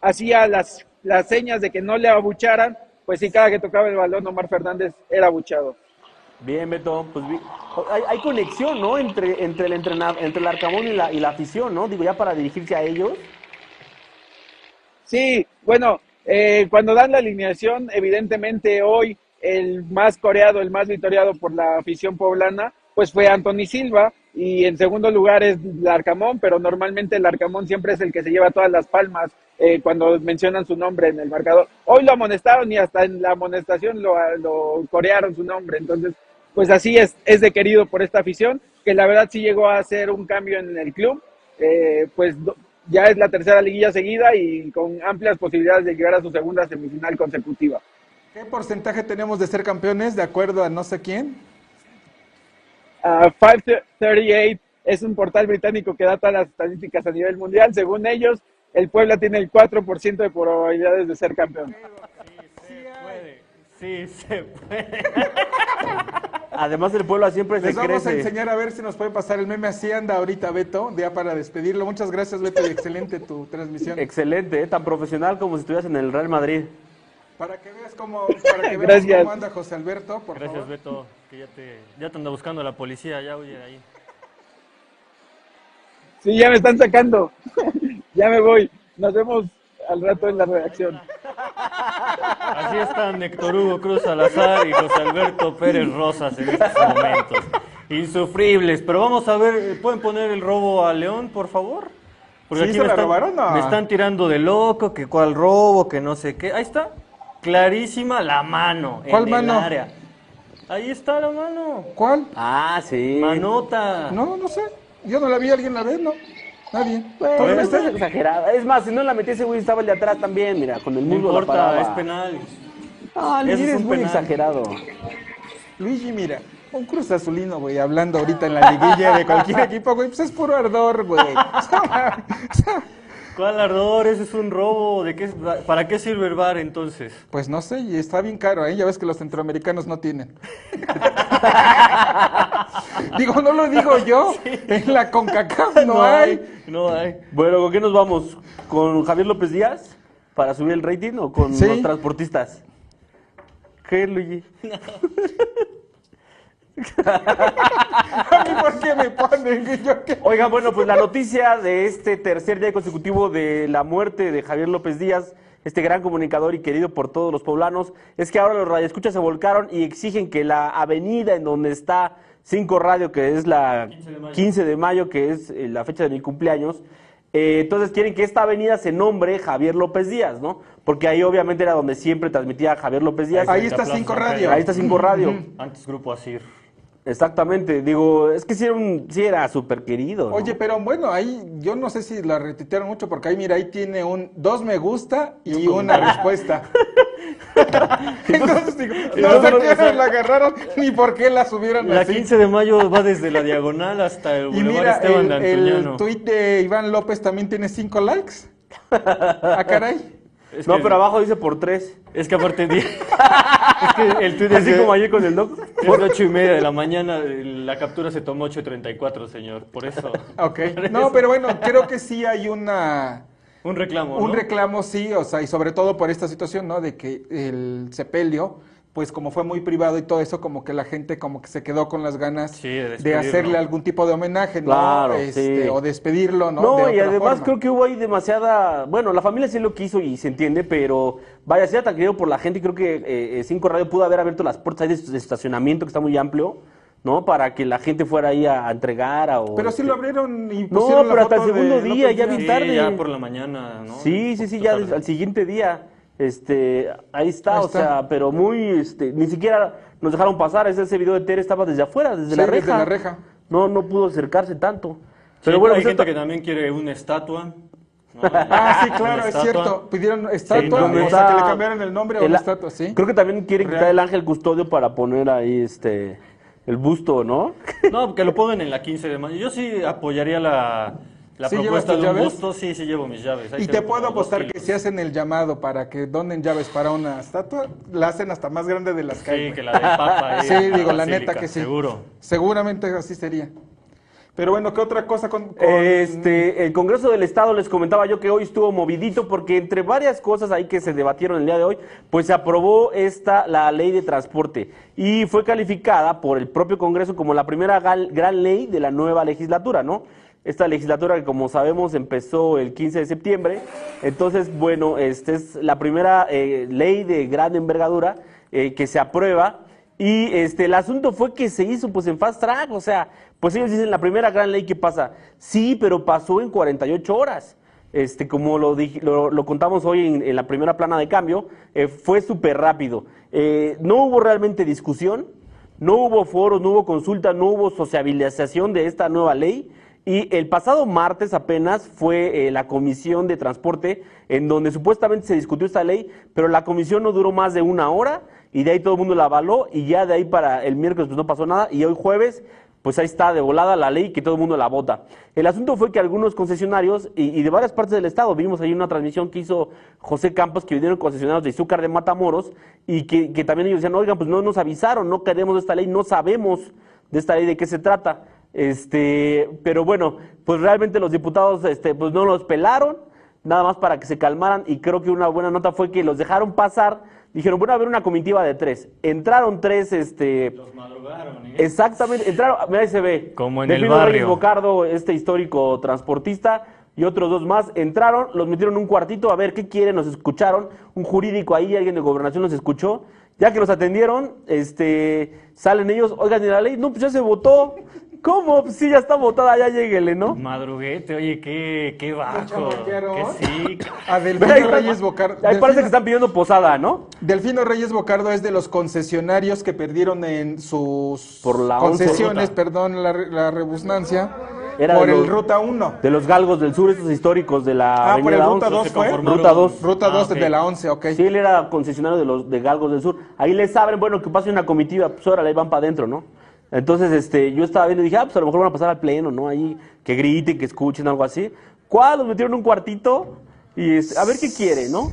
hacía las, las señas de que no le abucharan, pues sí, cada que tocaba el balón, Omar Fernández era abuchado. Bien, Beto. Pues hay, hay conexión, ¿no? Entre, entre, el entrena- entre el Arcamón y la, y la afición, ¿no? Digo, ya para dirigirse a ellos. Sí, bueno, eh, cuando dan la alineación, evidentemente hoy el más coreado, el más victoriado por la afición poblana, pues fue Anthony Silva. Y en segundo lugar es Larcamón, pero normalmente el Larcamón siempre es el que se lleva todas las palmas eh, cuando mencionan su nombre en el marcador. Hoy lo amonestaron y hasta en la amonestación lo, corearon su nombre, entonces pues así es, es de querido por esta afición, que la verdad sí llegó a hacer un cambio en el club, eh, pues ya es la tercera liguilla seguida y con amplias posibilidades de llegar a su segunda semifinal consecutiva. ¿Qué porcentaje tenemos de ser campeones de acuerdo a no sé quién? Ah, 538 es un portal británico que da todas las estadísticas a nivel mundial. Según ellos, el Puebla tiene el 4% de probabilidades de ser campeón. Sí, se puede. <laughs> Además, el pueblo siempre se Les vamos a crece. enseñar a ver si nos puede pasar el meme. Así anda ahorita Beto, ya para despedirlo. Muchas gracias Beto y excelente tu transmisión. Excelente, ¿eh? tan profesional como si estuvieras en el Real Madrid. Para que veas cómo, para que veas Gracias. cómo anda José Alberto, por Gracias, favor. Beto, que ya te, ya te anda buscando la policía, ya huye ahí. Sí, ya me están sacando. <laughs> ya me voy. Nos vemos al rato en la redacción. Así están Héctor Hugo Cruz Salazar y José Alberto Pérez Rosas en estos momentos. Insufribles. Pero vamos a ver, ¿pueden poner el robo a León, por favor? ¿Sí aquí se me la están, robaron? No. me están tirando de loco, que cuál robo, que no sé qué. Ahí está, clarísima la mano ¿Cuál en mano? el área. Ahí está la mano. ¿Cuál? Ah, sí. Manota. No, no sé. Yo no la vi, ¿alguien la ve? No. Nadie. Bueno, ¿Todavía no está? estás exagerada. Es más, si no la metí ese güey estaba el de atrás también, mira, con el No muslo la importa, paraba. es penal. Ah, Eso Luigi es es un muy penal. exagerado. Luigi, mira, un Cruz Azulino, güey, hablando ahorita en la liguilla de cualquier <laughs> equipo, güey, pues es puro ardor, güey. <laughs> ¿Cuál ardor? Ese es un robo. ¿De qué, es- ¿Para qué sirve el bar entonces? Pues no sé, y está bien caro, ¿eh? Ya ves que los centroamericanos no tienen. <laughs> digo, no lo digo yo, en la CONCACAF no, hay. No hay. Bueno, ¿con qué nos vamos? ¿Con Javier López Díaz para subir el rating o con Sí. los transportistas? ¿Qué, Luigi? <laughs> <laughs> ¿A mí por qué me ponen? ¿Yo qué? Oiga, bueno, pues la noticia de este tercer día consecutivo de la muerte de Javier López Díaz, este gran comunicador y querido por todos los poblanos, es que ahora los radioescuchas se volcaron y exigen que la avenida en donde está Cinco Radio, que es la 15 de mayo, que es eh, la fecha de mi cumpleaños, eh, entonces quieren que esta avenida se nombre Javier López Díaz, ¿no? Porque ahí obviamente era donde siempre transmitía Javier López Díaz. Ahí está Cinco. Radio. Ahí está Cinco Radio. Antes Grupo Asir. Exactamente, digo, es que sí era, un- sí era súper querido. ¿no? Oye, pero bueno, ahí yo no sé si la retuitearon mucho porque ahí, mira, ahí tiene un dos me gusta y <laughs> una respuesta. <laughs> Entonces digo, no sé Entonces, qué hora la agarraron ni por qué la subieron La así. 15 de mayo va desde la diagonal hasta el Y mira, Esteban el, el tuit de Iván López también tiene cinco likes. <laughs> Ah, caray. Es no, pero abajo dice por tres. Es que aparte es que el tuit Así como ayer con el doc. es ocho y media de la mañana, la captura se tomó 8.34, señor, por eso. <laughs> Ok. No, pero bueno, creo que sí hay una... Un reclamo, Un ¿no? reclamo, sí, o sea, y sobre todo por esta situación, ¿no? De que el sepelio, pues como fue muy privado y todo eso, como que la gente como que se quedó con las ganas Sí, de hacerle algún tipo de homenaje, ¿no? Claro, Este, sí. O despedirlo, ¿no? No, De y además forma. creo que hubo ahí demasiada. Bueno, la familia sí lo quiso y se entiende, pero vaya, si era tan querido por la gente, creo que eh, eh, Cinco Radio pudo haber abierto las puertas ahí de, estacionamiento, que está muy amplio, ¿no? Para que la gente fuera ahí a, entregar. A, o, Pero sí este, lo abrieron y No, pusieron la pero hasta el de segundo día, ya Sí, tarde. ya por la mañana, ¿no? Sí, sí, sí, ya tarde. al siguiente día. Este, ahí está, Ahí o está. sea, pero muy, este, ni siquiera nos dejaron pasar. Ese, ese video de Tere estaba desde afuera, desde Sí, la desde reja. la reja. No, no pudo acercarse tanto. Pero bueno, hay pues gente que también quiere una estatua. ¿no? <laughs> Ah, sí, claro, es estatua. cierto. Pidieron estatua, ¿dónde o sea, que le cambiaron el nombre a una estatua, ¿sí? Creo que también quieren Real. quitar el ángel custodio para poner ahí este el busto, ¿no? No, que lo pongan en la 15 de mayo. Yo sí apoyaría la, la ¿Sí propuesta de un llaves? busto. Sí, sí llevo mis llaves. Ahí Y te puedo apostar que si hacen el llamado para que donen llaves para una estatua, la hacen hasta más grande de las que hay. Sí, que la de papa. Sí, la digo, la neta que sí. Seguro. Seguramente así sería. Pero bueno, ¿qué otra cosa con, con- Este, el Congreso del Estado les comentaba yo que hoy estuvo movidito porque entre varias cosas ahí que se debatieron el día de hoy, pues se aprobó esta la ley de transporte y fue calificada por el propio Congreso como la primera gal- gran ley de la nueva legislatura, ¿no? Esta legislatura que como sabemos empezó el 15 de septiembre, entonces bueno, esta es la primera eh, ley de gran envergadura eh, que se aprueba y este, el asunto fue que se hizo pues en fast track, o sea, pues ellos dicen la primera gran ley que pasa. Sí, pero pasó en 48 horas. Este, como lo, dij- lo, contamos hoy en, en la primera plana de cambio, eh, fue súper rápido. Eh, no hubo realmente discusión, no hubo foros, no hubo consulta, no hubo sociabilización de esta nueva ley. Y el pasado martes apenas fue eh, la comisión de transporte en donde supuestamente se discutió esta ley, pero la comisión no duró más de una hora y de ahí todo el mundo la avaló y ya de ahí para el miércoles pues no pasó nada y hoy jueves pues ahí está de volada la ley que todo el mundo la vota. El asunto fue que algunos concesionarios y, de varias partes del estado, vimos ahí una transmisión que hizo José Campos que vinieron concesionarios de azúcar de Matamoros y que, que también ellos decían, oigan, pues no nos avisaron, no queremos esta ley, no sabemos de esta ley de qué se trata. Este, pero bueno, pues realmente los diputados este, pues no los pelaron, nada más para que se calmaran y creo que una buena nota fue que los dejaron pasar, dijeron, bueno, a haber una comitiva de tres. Entraron tres, este, Los madrugaron, ¿eh? Exactamente, entraron, mira ahí se ve. Como en Delfino el barrio. Reyes Bocardo, este histórico transportista, y otros dos más, entraron, los metieron en un cuartito a ver qué quieren, nos escucharon, un jurídico ahí, alguien de gobernación los escuchó, ya que los atendieron, este, salen ellos, oigan, ¿y la ley? No, pues ya se votó. ¿Cómo? Pues sí, ya está votada, ya lleguele, ¿no? Madruguete, oye, qué, qué bajo. Que sí. A ahí <laughs> Delfino está- Reyes Bocardo. Ahí parece que están pidiendo posada, ¿no? Delfino Reyes Bocardo es de los concesionarios que perdieron en sus Por la once concesiones, ruta. perdón la, la rebusnancia, Era por el los- Ruta 1. De los galgos del sur, estos históricos de la Ah, por el Avenida Ruta 11. 2 se fue. conformaron. Ruta 2. Ruta Ah, 2 ok. de la 11, ok. Sí, él era concesionario de los de Galgos del Sur. Ahí les abren, bueno, que pase una comitiva, pues órale, ahí van para adentro, ¿no? Entonces, este, yo estaba viendo y dije, ah, pues a lo mejor van a pasar al pleno, ¿no? Ahí, que griten, que escuchen, algo así. ¿Cuál? Los metieron en un cuartito y a ver qué quiere, ¿no?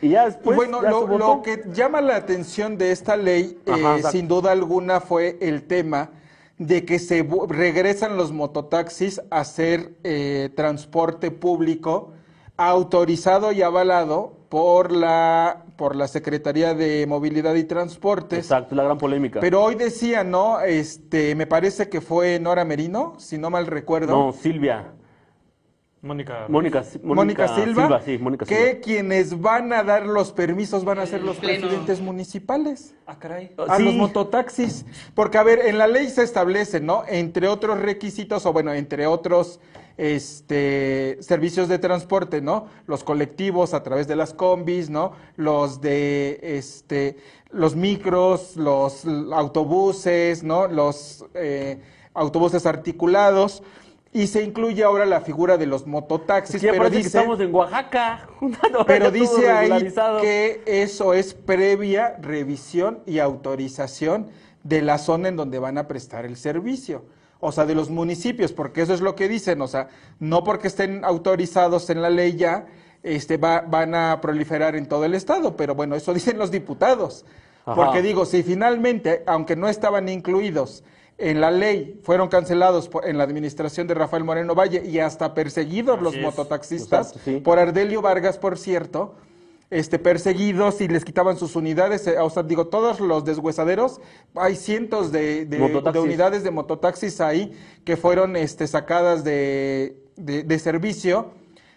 Y ya después. bueno, ya lo, que llama la atención de esta ley, eh, Ajá, sin duda alguna, fue el tema de que se regresan los mototaxis a hacer eh, transporte público autorizado y avalado por la por la Secretaría de Movilidad y Transportes. Exacto, la gran polémica. Pero hoy decía, ¿no? Este, me parece que fue Nora Merino, si no mal recuerdo. No, Silvia. Mónica. Mónica, Mónica, Silva, sí, Mónica que Silva. quienes van a dar los permisos van a ser los presidentes municipales. Ah, caray. A Sí. los mototaxis. Porque, a ver, en la ley se establece, ¿no? Entre otros requisitos, o bueno, entre otros este, servicios de transporte, ¿no? Los colectivos a través de las combis, ¿no? Los de, este, los micros, los autobuses, ¿no? Los eh, autobuses articulados. Y se incluye ahora la figura de los mototaxis. Pero que estamos en Oaxaca. <laughs> No, pero dice ahí que eso es previa revisión y autorización de la zona en donde van a prestar el servicio. O sea, de los municipios, porque eso es lo que dicen. O sea, no porque estén autorizados en la ley ya, este, va- van a proliferar en todo el estado. Pero bueno, eso <laughs> dicen los diputados. Ajá. Porque digo, si finalmente, aunque no estaban incluidos en la ley, fueron cancelados por- en la administración de Rafael Moreno Valle y hasta perseguidos los es. mototaxistas sí. por Ardelio Vargas, por cierto, este, perseguidos y les quitaban sus unidades. eh, O sea, digo, todos los deshuesaderos, hay cientos de, de- unidades de mototaxis ahí que fueron este, sacadas de- de servicio.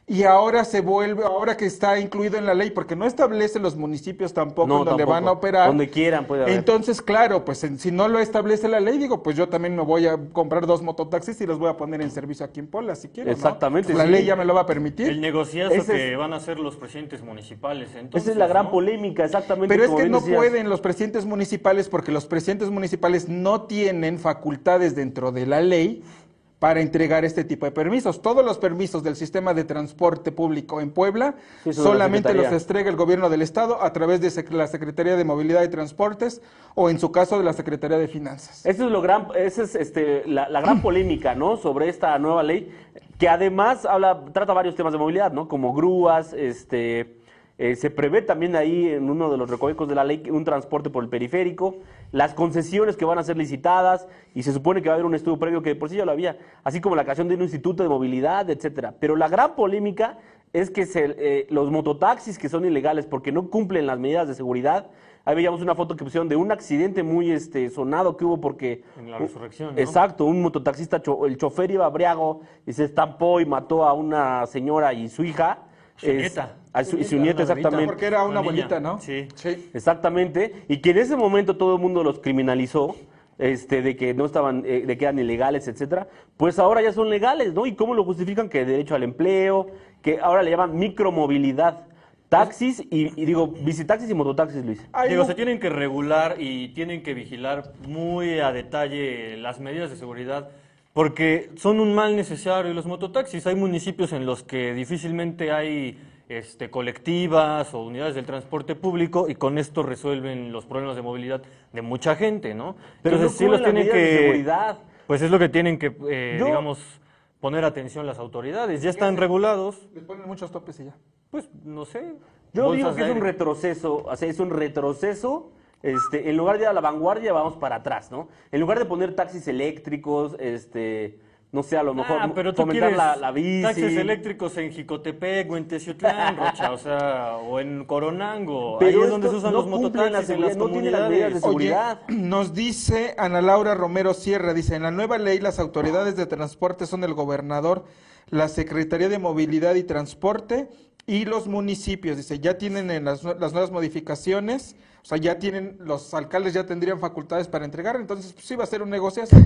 Y ahora se vuelve, ahora que está incluido en la ley, porque no establece los municipios tampoco No, en donde tampoco. van a operar. Donde quieran puede haber. Entonces, claro, pues en- si no lo establece la ley, digo, pues yo también me voy a comprar dos mototaxis y los voy a poner en servicio aquí en Puebla, si quiero. Exactamente, Pues la sí. ley ya me lo va a permitir. El negociazo Ese que es- van a hacer los presidentes municipales. Entonces, Esa es la gran ¿no? polémica, exactamente. Pero es que no decías. pueden los presidentes municipales porque los presidentes municipales no tienen facultades dentro de la ley para entregar este tipo de permisos. Todos los permisos del sistema de transporte público en Puebla Sí, solamente los entrega el gobierno del estado a través de la Secretaría de Movilidad y Transportes o en su caso de la Secretaría de Finanzas. Esa es, lo gran, esa es este, la, la gran <clears throat> polémica, ¿no? Sobre esta nueva ley, que además habla, trata varios temas de movilidad, ¿no? Como grúas, este, eh, se prevé también ahí en uno de los recovecos de la ley un transporte por el periférico. Las concesiones que van a ser licitadas y se supone que va a haber un estudio previo que de por sí ya lo había, así como la creación de un instituto de movilidad, etcétera. Pero la gran polémica es que se- eh, los mototaxis que son ilegales porque no cumplen las medidas de seguridad. Ahí veíamos una foto que pusieron de un accidente muy este, sonado que hubo porque... En la resurrección, ¿no? Exacto, un mototaxista, el chofer iba briago y se estampó y mató a una señora y su hija. Es-. A su, y su nieta, exactamente. Porque era una abuelita, ¿no? Sí. Sí. Exactamente, y que en ese momento todo el mundo los criminalizó, este, de que no estaban, eh, de que eran ilegales, etcétera, pues ahora ya son legales, ¿no? ¿Y cómo lo justifican? Que derecho al empleo, que ahora le llaman micromovilidad, taxis y, y digo, visitaxis y mototaxis, Luis. Digo, se tienen que regular y tienen que vigilar muy a detalle las medidas de seguridad porque son un mal necesario los mototaxis. Hay municipios en los que difícilmente hay este, colectivas o unidades del transporte público y con esto resuelven los problemas de movilidad de mucha gente, ¿no? Pero no sí los tienen medidas de que... seguridad. Pues es lo que tienen que, eh, Yo- digamos, poner atención las autoridades. Ya están regulados, Les ponen muchos topes y ya. pues no sé. Yo digo que es un retroceso, o sea, es un retroceso. Este, en lugar de ir a la vanguardia, vamos para atrás, ¿no? En lugar de poner taxis eléctricos, este, no sé, a lo mejor Ah, pero tú fomentar la, la bici. taxis eléctricos en Jicotepec o en Teciutlán, <laughs> Rocha, o sea, o en Coronango. Pero Ahí es donde se usan no los la mototaxis en las no tiene las medidas de seguridad. <clears throat> nos dice Ana Laura Romero Sierra, dice, en la nueva ley las autoridades de transporte son el gobernador, la Secretaría de Movilidad y Transporte y los municipios. Dice, ya tienen en las, las nuevas modificaciones, o sea, ya tienen, los alcaldes ya tendrían facultades para entregar, entonces pues, sí va a ser un negociazo.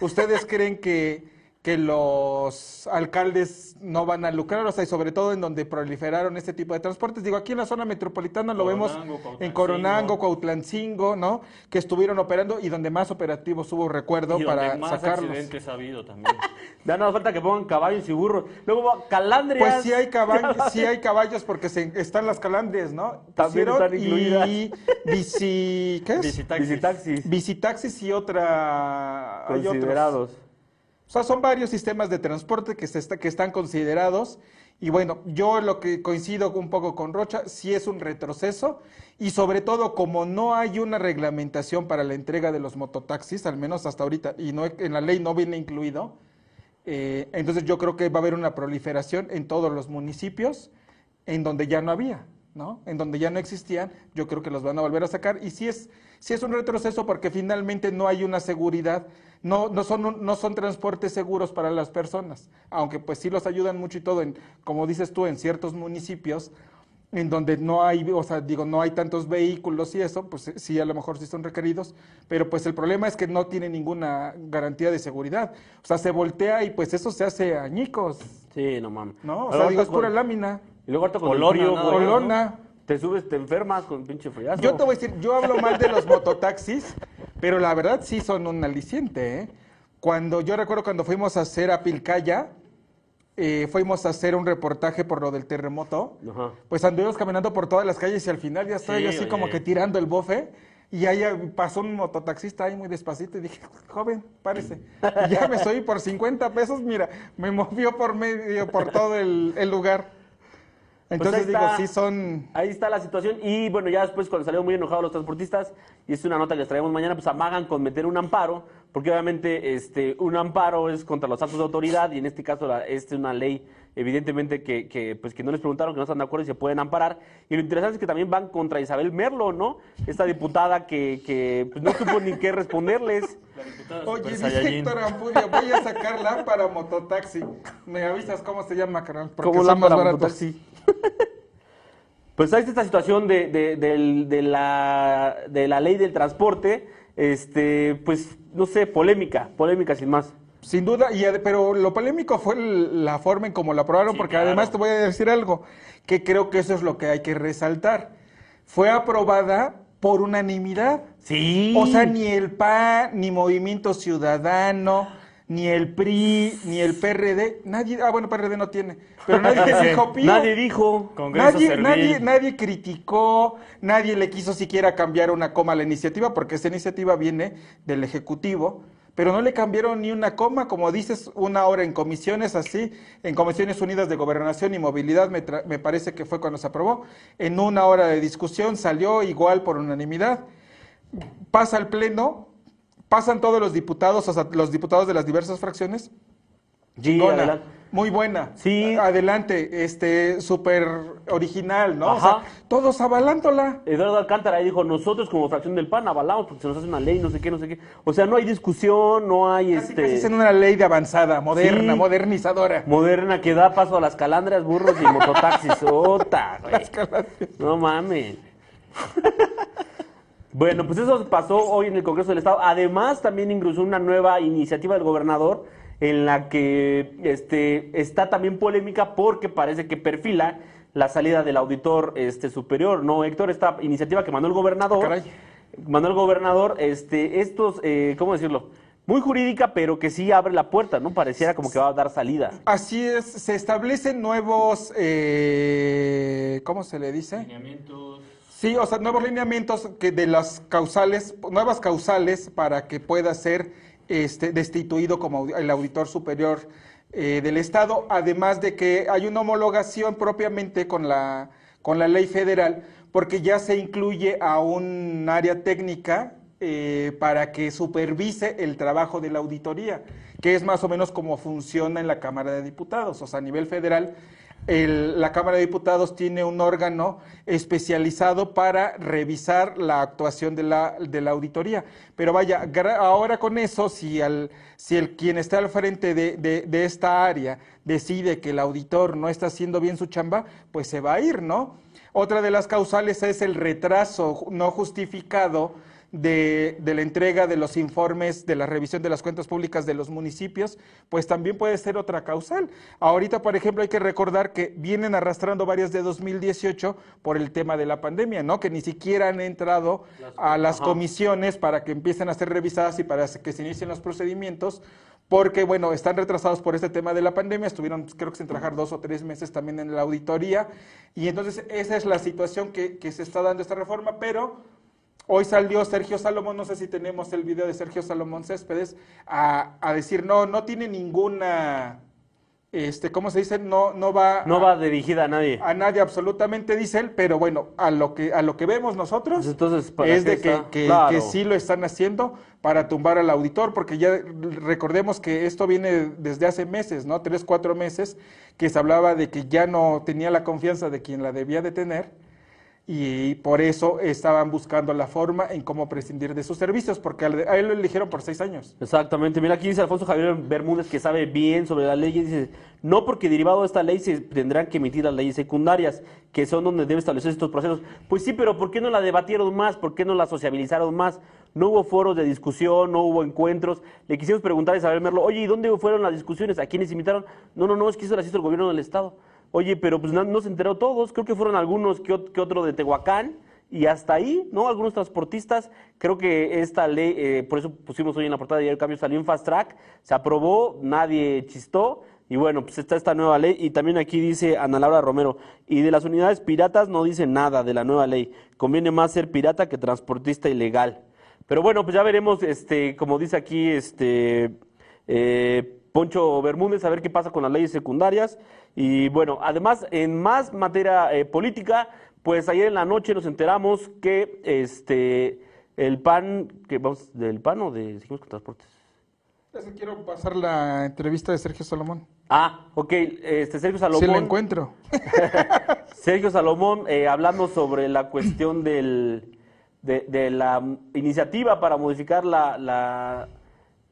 ¿Ustedes <laughs> creen que, que los alcaldes no van a lucrar? O sea, y sobre todo en donde proliferaron este tipo de transportes. Digo, aquí en la zona metropolitana lo vemos en. Coronango, Cuautlancingo, ¿no? Que estuvieron operando y donde más operativos hubo, recuerdo, Y donde para más sacarlos. accidentes ha habido también. <laughs> Ya no hace falta que pongan caballos y burros. Luego va- calandrias. Pues sí hay, caballos, <laughs> sí hay caballos porque se, están las calandres, ¿no? También están incluidas. Y <laughs> bici, ¿qué es? Visitaxis Bicitaxis y otra... hay otros. O sea, son varios sistemas de transporte que, se está, están considerados. Y bueno, yo lo que coincido un poco con Rocha, sí es un retroceso. Y sobre todo, como no hay una reglamentación para la entrega de los mototaxis, al menos hasta ahorita, y no en la ley no viene incluido, eh, entonces yo creo que va a haber una proliferación en todos los municipios en donde ya no había, ¿no? En donde ya no existían, yo creo que los van a volver a sacar. Y sí es, sí es un retroceso porque finalmente no hay una seguridad, no, no, son, un- no son transportes seguros para las personas, aunque pues sí los ayudan mucho y todo, en, como dices tú, en ciertos municipios en donde no hay, o sea, digo, no hay tantos vehículos y eso, pues sí, a lo mejor sí son requeridos, pero pues el problema es que no tiene ninguna garantía de seguridad. O sea, se voltea y pues eso se hace añicos, Sí, no mames. ¿no? O sea, digo, es pura con- lámina. Y luego ahorita con el Colonia, frío, nada güey, más, ¿no? Colona. Te subes, te enfermas con pinche friazo. Yo te voy a decir, yo hablo mal de los mototaxis, pero la verdad sí son un aliciente, ¿eh? Cuando yo recuerdo cuando fuimos a hacer a Pilcaya, eh, fuimos a hacer un reportaje por lo del terremoto, Ajá. pues anduvimos caminando por todas las calles y al final ya estaba Sí, yo así oye. como que tirando el bofe y ahí pasó un mototaxista ahí muy despacito y dije, joven, párese. Y ya me subí por 50 pesos, mira, me movió por medio, por todo el, el lugar. Entonces ahí digo, está. sí son... Ahí está la situación. Y bueno, ya después, cuando salieron muy enojados los transportistas, y es una nota que les traemos mañana, pues amagan con meter un amparo, porque obviamente este, un amparo es contra los actos de autoridad, y en este caso la, es una ley, evidentemente, que, que, pues, que no les preguntaron, que no están de acuerdo y se pueden amparar. Y lo interesante es que también van contra Isabel Merlo, ¿no? Esta diputada que, que pues, no supo ni qué responderles. <laughs> La diputada Oye, dice. Héctor Ampudia, voy a sacarla para mototaxi. Me avisas cómo se llama, carnal, porque ¿Cómo son más lámpara mototaxi? <laughs> Pues ahí está esta situación de, de- del- de la, de la ley del transporte, este, pues, no sé, polémica, polémica sin más. Sin duda, y, pero lo polémico fue la forma en cómo lo aprobaron, Sí, porque claro. además te voy a decir algo, que creo que eso es lo que hay que resaltar. Fue aprobada por unanimidad. Sí. O sea, ni el PAN, ni Movimiento Ciudadano, ni el PRI, ni el PRD, nadie, ah, bueno, PRD no tiene, pero nadie <laughs> dijo pío. Nadie dijo. Congreso Nadie, nadie, nadie criticó, nadie le quiso siquiera cambiar una coma a la iniciativa, porque esa iniciativa viene del Ejecutivo, pero no le cambiaron ni una coma, como dices, una hora en comisiones así, en Comisiones Unidas de Gobernación y Movilidad, me, tra- me parece que fue cuando se aprobó, en una hora de discusión salió igual por unanimidad. pasa al Pleno, pasan todos los diputados, o sea, los diputados de las diversas fracciones. Chingona, muy buena. Sí. Adelante, este, súper original, ¿no? O Ajá. sea, todos avalándola. Eduardo Alcántara dijo, nosotros como fracción del PAN avalamos porque se nos hace una ley, no sé qué, no sé qué. O sea, no hay discusión, no hay Casi, este casi es en una ley de avanzada, moderna, Sí. modernizadora. moderna que da paso a las calandrias, burros y mototaxis. <laughs> Ota, güey. Las calandrias. No mames. Bueno, pues eso pasó hoy en el Congreso del Estado. Además, también ingresó una nueva iniciativa del gobernador en la que este, está también polémica porque parece que perfila la salida del auditor este, superior. ¿No, Héctor? Esta iniciativa que mandó el gobernador. Ah, caray. Mandó el gobernador, este, estos, eh, ¿cómo decirlo? Muy jurídica, pero que sí abre la puerta, ¿no? Pareciera como que va a dar salida. Así es, se establecen nuevos, eh, ¿cómo se le dice? Lineamientos. Sí, o sea, nuevos lineamientos que de las causales, nuevas causales para que pueda ser este, destituido como el auditor superior eh, del Estado, además de que hay una homologación propiamente con la, con la ley federal, porque ya se incluye a un área técnica eh, para que supervise el trabajo de la auditoría, que es más o menos como funciona en la Cámara de Diputados, o sea, a nivel federal el- la Cámara de Diputados tiene un órgano especializado para revisar la actuación de la, de la auditoría. Pero vaya, ahora con eso, si, al, si el quien está al frente de, de- de esta área decide que el auditor no está haciendo bien su chamba, pues se va a ir, ¿no? Otra de las causales es el retraso no justificado de, de la entrega de los informes de la revisión de las cuentas públicas de los municipios, pues también puede ser otra causal. Ahorita, por ejemplo, hay que recordar que vienen arrastrando varias de 2018 por el tema de la pandemia, ¿no? Que ni siquiera han entrado a las comisiones para que empiecen a ser revisadas y para que se inicien los procedimientos. Porque, bueno, están retrasados por este tema de la pandemia, estuvieron, pues, creo que sin trabajar dos o tres meses también en la auditoría, y entonces esa es la situación que, que se está dando esta reforma, pero Hoy salió Sergio Salomón, no sé si tenemos el video de Sergio Salomón Céspedes, a, a decir, no, no tiene ninguna, este, ¿cómo se dice? No, no va, No a, va dirigida a nadie. a nadie absolutamente, dice él, pero bueno, a lo que, a lo que vemos nosotros Pues entonces, ¿para es de que, que- Claro. que sí lo están haciendo para tumbar al auditor, porque ya recordemos que esto viene desde hace meses, ¿no? Tres, cuatro meses, que se hablaba de que ya no tenía la confianza de quien la debía de tener y por eso estaban buscando la forma en cómo prescindir de sus servicios, porque a él lo eligieron por seis años. Exactamente. Mira, aquí dice Alfonso Javier Bermúdez que sabe bien sobre la ley y dice, no porque derivado de esta ley se tendrán que emitir las leyes secundarias, que son donde debe establecer estos procesos. Pues sí, pero ¿por qué no la debatieron más? ¿Por qué no la sociabilizaron más? No hubo foros de discusión, no hubo encuentros. Le quisimos preguntar a Isabel Merlo, oye, ¿y dónde fueron las discusiones? ¿A quiénes invitaron? No, no, no, es que eso las hizo el gobierno del Estado. Oye, pero pues no, se enteró todos, creo que fueron algunos que otro de Tehuacán, y hasta ahí, ¿no? Algunos transportistas, creo que esta ley, eh, por eso pusimos hoy en la portada de el cambio, salió en fast track, se aprobó, nadie chistó, y bueno, pues está esta nueva ley, y también aquí dice Ana Laura Romero, y de las unidades piratas no dice nada de la nueva ley, conviene más ser pirata que transportista ilegal. Pero bueno, pues ya veremos, este, como dice aquí, este, eh, Poncho Bermúdez, a ver qué pasa con las leyes secundarias. Y bueno, además, en más materia eh, política, pues ayer en la noche nos enteramos que este el PAN, que vamos, del PAN o de seguimos con transportes. Quiero pasar la entrevista de Sergio Salomón. Ah, ok, este Sergio Si la Salomón. encuentro. <laughs> Sergio Salomón, eh, hablando sobre la cuestión del, de, de la iniciativa para modificar la, la,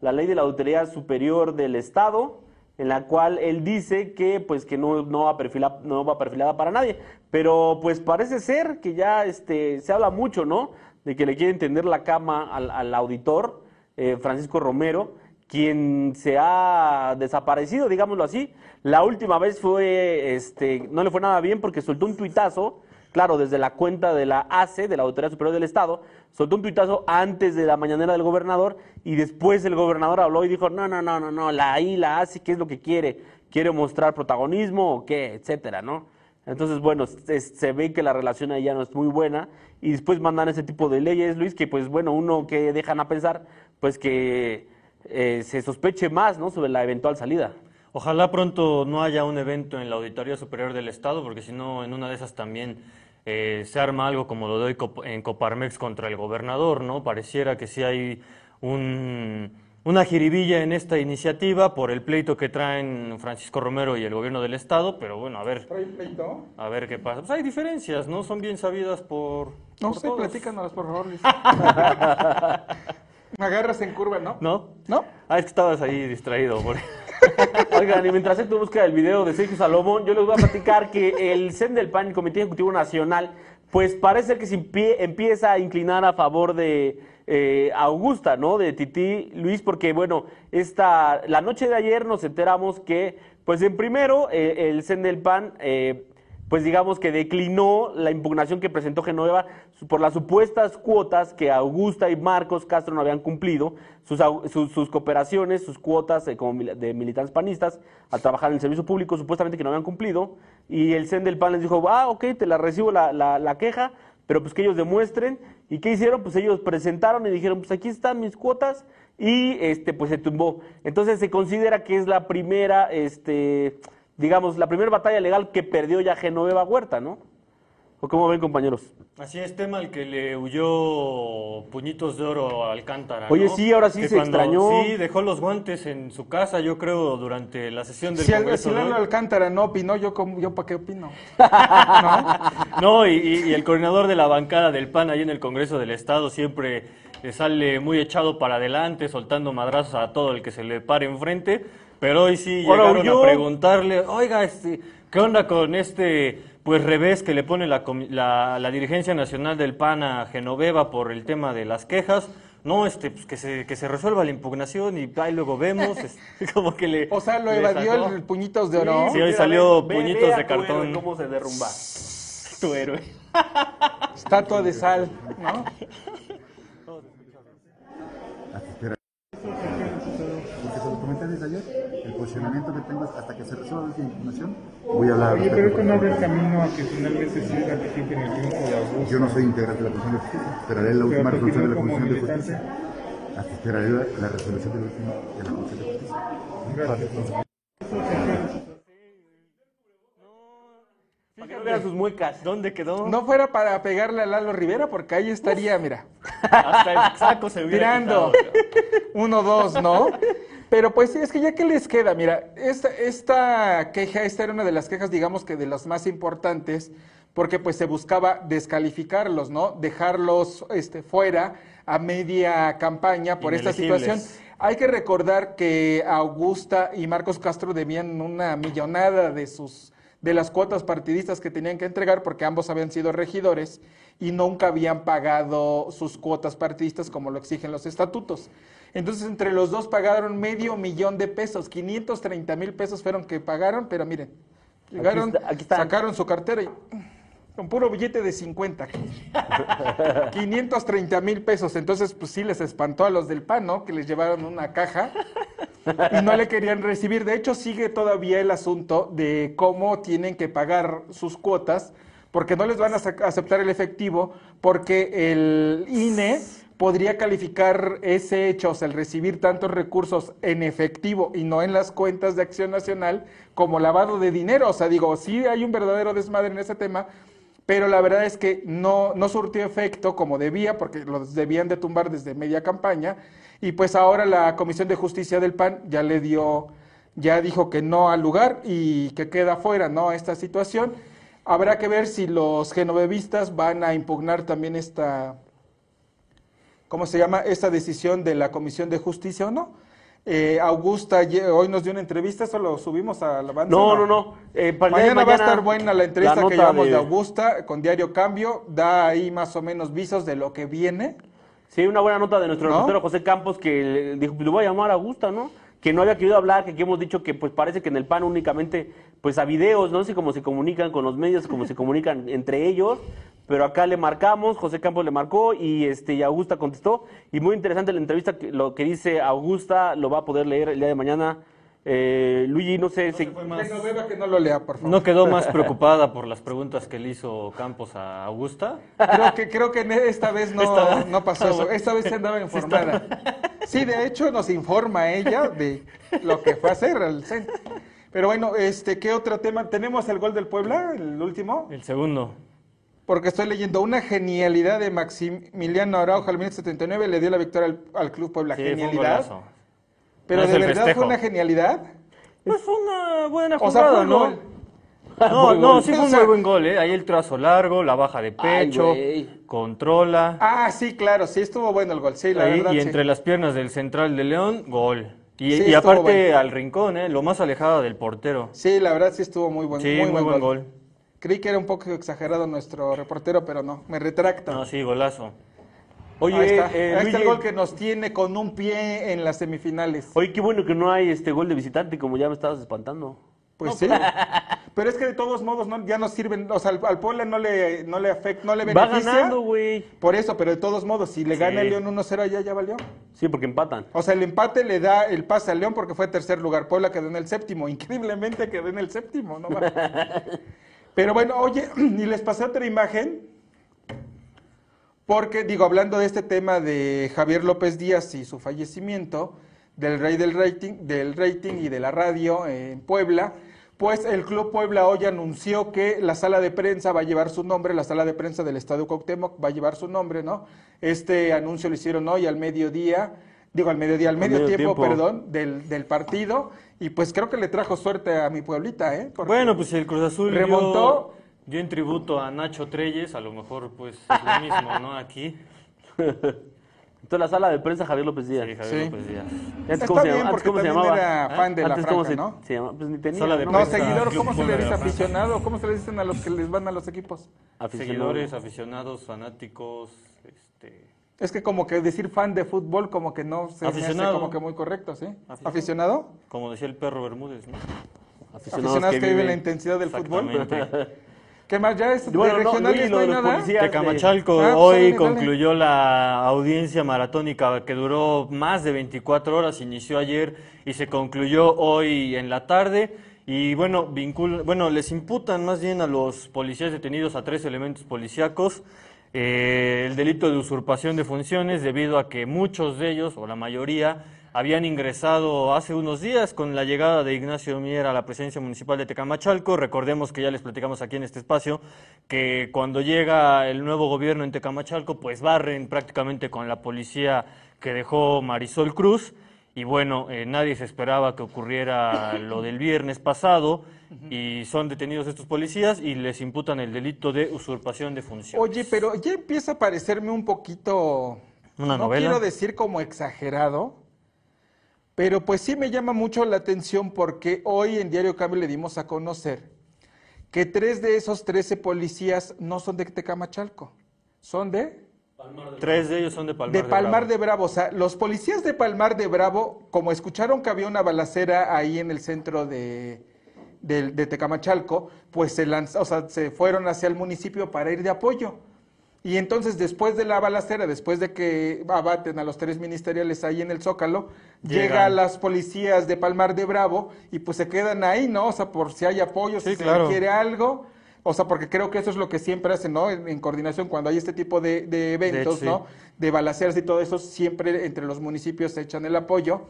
la ley de la Auditoría Superior del Estado, en la cual él dice que pues que no, no, va, perfila- no va perfilada para nadie. Pero pues parece ser que ya este, se habla mucho, ¿no? De que le quieren tender la cama al, al auditor, eh, Francisco Romero, quien se ha desaparecido, digámoslo así. La última vez fue, este, no le fue nada bien porque soltó un tuitazo, claro, desde la cuenta de la ACE, de la Autoridad Superior del Estado, soltó un tuitazo antes de la mañanera del gobernador y después el gobernador habló y dijo, no, no, no, no, no, la I, la ACE, ¿qué es lo que quiere? ¿Quiere mostrar protagonismo o qué? Etcétera, ¿no? Entonces, bueno, se, se ve que la relación ahí ya no es muy buena y después mandan ese tipo de leyes, Luis, que pues bueno, uno que dejan a pensar, pues que eh, se sospeche más, ¿no? Sobre la eventual salida. Ojalá pronto no haya un evento en la Auditoría Superior del Estado, porque si no, en una de esas también eh, se arma algo como lo Cop- en Coparmex contra el gobernador, ¿no? Pareciera que sí hay un, una jiribilla en esta iniciativa por el pleito que traen Francisco Romero y el gobierno del estado, pero bueno, a ver, ¿Trae pleito? a ver qué pasa. Pues hay diferencias, ¿no? Son bien sabidas por... No por sé, todos. platícanos, por favor, Luis. <laughs> Me agarras en curva, ¿no? ¿No? ¿No? Ah, es que estabas ahí distraído. por- <laughs> Oigan, y mientras esto busca el video de Sergio Salomón, yo les voy a platicar que el CEN del PAN, el Comité Ejecutivo Nacional, pues parece que se empie- empieza a inclinar a favor de eh, Augusta, ¿no? De Titi Luis, porque bueno, esta, la noche de ayer nos enteramos que, pues en primero, eh, el CEN del PAN, eh, pues digamos que declinó la impugnación que presentó Genoveva por las supuestas cuotas que Augusta y Marcos Castro no habían cumplido, sus, sus, cooperaciones, sus cuotas eh, como de militantes panistas al trabajar en el servicio público, supuestamente que no habían cumplido, y el CEN del PAN les dijo, ah, ok, te la recibo la, la, la queja, pero pues que ellos demuestren, ¿y qué hicieron? Pues ellos presentaron y dijeron, pues aquí están mis cuotas, y este pues se tumbó. Entonces se considera que es la primera, este, digamos, la primera batalla legal que perdió ya Genoveva Huerta, ¿no? ¿O cómo ven, compañeros? Así es, tema al que le huyó puñitos de oro a Alcántara. Oye, ¿no? sí, ahora sí Que se extrañó. Sí, dejó los guantes en su casa, yo creo, durante la sesión del Si, Congreso. si Lalo. Alcántara no opinó, yo, como- yo ¿para qué opino? <laughs> No, y, y- y el coordinador de la bancada del PAN ahí en el Congreso del Estado siempre sale muy echado para adelante, soltando madrazos a todo el que se le pare enfrente. Pero hoy sí Ahora llegaron a preguntarle, oiga, este, ¿qué onda con este pues revés que le pone la, comi- la, la dirigencia nacional del PAN a Genoveva por el tema de las quejas? No, este, pues que se, que se resuelva la impugnación y ahí luego vemos. <laughs> es como que le. O sea, lo le evadió sacó. el, puñitos de oro. Sí, hoy salió puñitos de cartón. ¿Cómo se derrumba? Tu héroe. <laughs> Estatua de sal, ¿no? <laughs> Porque se lo comenté desde ayer, el posicionamiento que tengo hasta que se resuelva esta información, voy a hablar al Oye, pero respecto esto no con- abre el camino a que finalmente sí ratifiquen el triunfo de Augusto. Yo no soy integrante de la Comisión de Justicia, esperaré la Pero última resolución de la Comisión de. Justicia. Hasta esperaré la, la resolución de la, última, de la Comisión de Justicia. Gracias. Para que no vean sus muecas. ¿Dónde quedó? No fuera para pegarle a Lalo Rivera, porque ahí estaría, mira, Hasta el saco se hubiera tirando. quitado. Uno, dos, ¿no? Pero pues sí, es que ya que les queda, mira, esta, esta queja, esta era una de las quejas, digamos que de las más importantes, porque pues se buscaba descalificarlos, ¿no? Dejarlos este, fuera a media campaña por esta situación. Hay que recordar que Augusta y Marcos Castro debían una millonada de sus de las cuotas partidistas que tenían que entregar porque ambos habían sido regidores y nunca habían pagado sus cuotas partidistas como lo exigen los estatutos. Entonces entre los dos pagaron medio millón de pesos, 530 mil pesos fueron que pagaron, pero miren, llegaron, está- aquí están. sacaron su cartera y con puro billete de 50. 530 <laughs> mil pesos. Entonces, pues sí les espantó a los del PAN, ¿no? Que les llevaron una caja y no le querían recibir. De hecho, sigue todavía el asunto de cómo tienen que pagar sus cuotas, porque no les van a aceptar el efectivo, porque el INE podría calificar ese hecho, o sea, el recibir tantos recursos en efectivo y no en las cuentas de Acción Nacional, como lavado de dinero. O sea, digo, sí hay un verdadero desmadre en ese tema, pero la verdad es que no, no surtió efecto como debía, porque los debían de tumbar desde media campaña, y pues ahora la Comisión de Justicia del PAN ya le dio, ya dijo que no al lugar y que queda fuera, ¿no? Esta situación. Habrá que ver si los genovevistas van a impugnar también esta, ¿cómo se llama? Esta decisión de la Comisión de Justicia o no. Eh, Augusta hoy nos dio una entrevista, eso lo subimos a la banda. No, no, no. Eh, Mañana, va a estar buena la entrevista la que llevamos de... de- Augusta con Diario Cambio. Da ahí más o menos visos de lo que viene. Sí, una buena nota de nuestro ¿No? reportero José Campos que le dijo, pues le voy a llamar a Augusta, ¿no? Que no había querido hablar, que aquí hemos dicho que pues parece que en el PAN únicamente pues a videos, no sé cómo se comunican con los medios, cómo se <laughs> comunican entre ellos, pero acá le marcamos, José Campos le marcó y este y Augusta contestó y muy interesante la entrevista, que, lo que dice Augusta lo va a poder leer el día de mañana. Eh, Luigi, no sé, si- más- que no lo lea, por favor. ¿No quedó más <laughs> preocupada por las preguntas que le hizo Campos a Augusta? Creo que, creo que esta vez no, Esta- no pasó <laughs> eso. Esta vez se andaba informada. Sí, de hecho nos informa ella de lo que fue a hacer el CEN. Pero bueno, este, ¿qué otro tema? ¿Tenemos el gol del Puebla, el último? El segundo. porque estoy leyendo una genialidad de Maximiliano Araujo al minuto 79 le dio la victoria al, al Club Puebla. Sí, fue un genialidad. Pero No de verdad festejo. fue una genialidad. Pues fue una buena O sea, jugada, fue ¿no? gol. <laughs> No, <laughs> no, sí fue un muy buen gol, ¿eh? Ahí el trazo largo, la baja de pecho, controla. Ah, sí, claro, sí estuvo bueno el gol, sí, la ahí, verdad. y sí. entre las piernas del central de León, gol. Y, Sí, y estuvo aparte bueno. al rincón, ¿eh? Lo más alejado del portero. Sí, la verdad sí estuvo muy buen, Sí, muy, buen gol. Creí que era un poco exagerado nuestro reportero, pero no, me retracto. No, sí, golazo. Oye, Ahí está, eh, Ahí está el gol que nos tiene con un pie en las semifinales. oye, qué bueno que no hay este gol de visitante, como ya me estabas espantando. Pues sí. Pero es que de todos modos no, ya no sirven, o sea, al, al Puebla no le, no le afecta, no le Va beneficia. ganando, güey. Por eso, pero de todos modos, si le gana Sí. el León 1-0 allá, ya valió. Sí, porque empatan. O sea, el empate le da el pase al León porque fue tercer lugar. Puebla quedó en el séptimo. Increíblemente quedó en el séptimo, ¿no? <laughs> Pero bueno, oye, <clears throat> y les pasé otra imagen. Porque, digo, hablando de este tema de Javier López Díaz y su fallecimiento, del rey del rating, del rating y de la radio en Puebla, pues el Club Puebla hoy anunció que la sala de prensa va a llevar su nombre, la sala de prensa del Estadio Cuauhtémoc va a llevar su nombre, ¿no? Este anuncio lo hicieron hoy al mediodía, digo al mediodía, al medio, medio tiempo, tiempo. perdón, del, del partido, y pues creo que le trajo suerte a mi pueblita, ¿eh? Porque- Bueno, pues el Cruz Azul Remontó. dio, dio en tributo a Nacho Treyes, a lo mejor pues es lo mismo, ¿no? Aquí. <laughs> Entonces la sala de prensa Javier López Díaz. Sí, Javier Sí. López Díaz. Antes, Está ¿cómo se bien, llama- antes, porque ¿cómo se llamaba? era fan de la Antes, ¿cómo franja, se, ¿no? se llama? Pues ni tenía, Sala de No, prensa. seguidor, Club ¿cómo se le dice aficionado? ¿Cómo se le dicen a los que les van a los equipos? Aficionado. Seguidores, aficionados, fanáticos, este... Es que como que decir fan de fútbol como que no se me hace Aficionado. como que muy correcto, ¿sí? Aficionado. ¿Aficionado? Como decía el perro Bermúdez, ¿no? Aficionados que, viven la intensidad del fútbol. <laughs> ¿Qué más ya es? Bueno, ¿De no, regionales Luis, no hay de los nada? policías. Tecamachalco Ah, pues, hoy dale, dale. concluyó la audiencia maratónica que duró más de 24 horas, inició ayer y se concluyó hoy en la tarde. Y bueno, vincul bueno, les imputan más bien a los policías detenidos a tres elementos policíacos eh, el delito de usurpación de funciones debido a que muchos de ellos, o la mayoría, habían ingresado hace unos días con la llegada de Ignacio Mier a la presidencia municipal de Tecamachalco. Recordemos que ya les platicamos aquí en este espacio que cuando llega el nuevo gobierno en Tecamachalco, pues barren prácticamente con la policía que dejó Marisol Cruz. Y bueno, eh, nadie se esperaba que ocurriera <laughs> lo del viernes pasado y son detenidos estos policías y les imputan el delito de usurpación de funciones. Oye, pero ya empieza a parecerme un poquito, ¿Una no novela? quiero decir como exagerado, pero pues sí me llama mucho la atención porque hoy en Diario Cambio le dimos a conocer que tres de esos 13 policías no son de Tecamachalco, son de... Tres de ellos son de Palmar de Palmar Bravo. de Bravo. O sea, los policías de Palmar de Bravo, como escucharon que había una balacera ahí en el centro de, de, de Tecamachalco, pues se, lanz- o sea, se fueron hacia el municipio para ir de apoyo. Y entonces, después de la balacera, después de que abaten a los tres ministeriales ahí en el Zócalo, Llegan. llegan las policías de Palmar de Bravo y pues se quedan ahí, ¿no? O sea, por si hay apoyo, Sí, si se requiere algo. O sea, porque creo que eso es lo que siempre hacen, ¿no? En, en coordinación cuando hay este tipo de, de eventos, sí. ¿no? De balaceras y todo eso, siempre entre los municipios se echan el apoyo.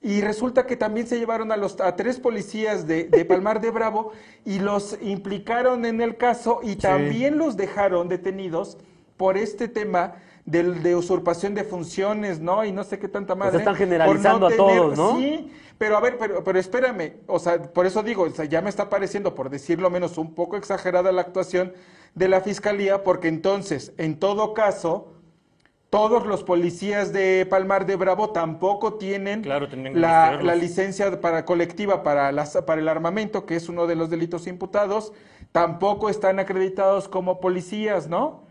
Y resulta que también se llevaron a los a tres policías de, de Palmar de Bravo y los implicaron en el caso y también los dejaron detenidos por este tema del, de usurpación de funciones, ¿no? Y no sé qué tanta madre. están por generalizando a todos, ¿no? Sí, pero a ver, pero, pero espérame, o sea, por eso digo, o sea, ya me está pareciendo, por decirlo menos, un poco exagerada la actuación de la fiscalía, porque entonces, en todo caso, todos los policías de Palmar de Bravo tampoco tienen Claro, la, licencia para colectiva para, las, para el armamento, que es uno de los delitos imputados, tampoco están acreditados como policías, ¿no?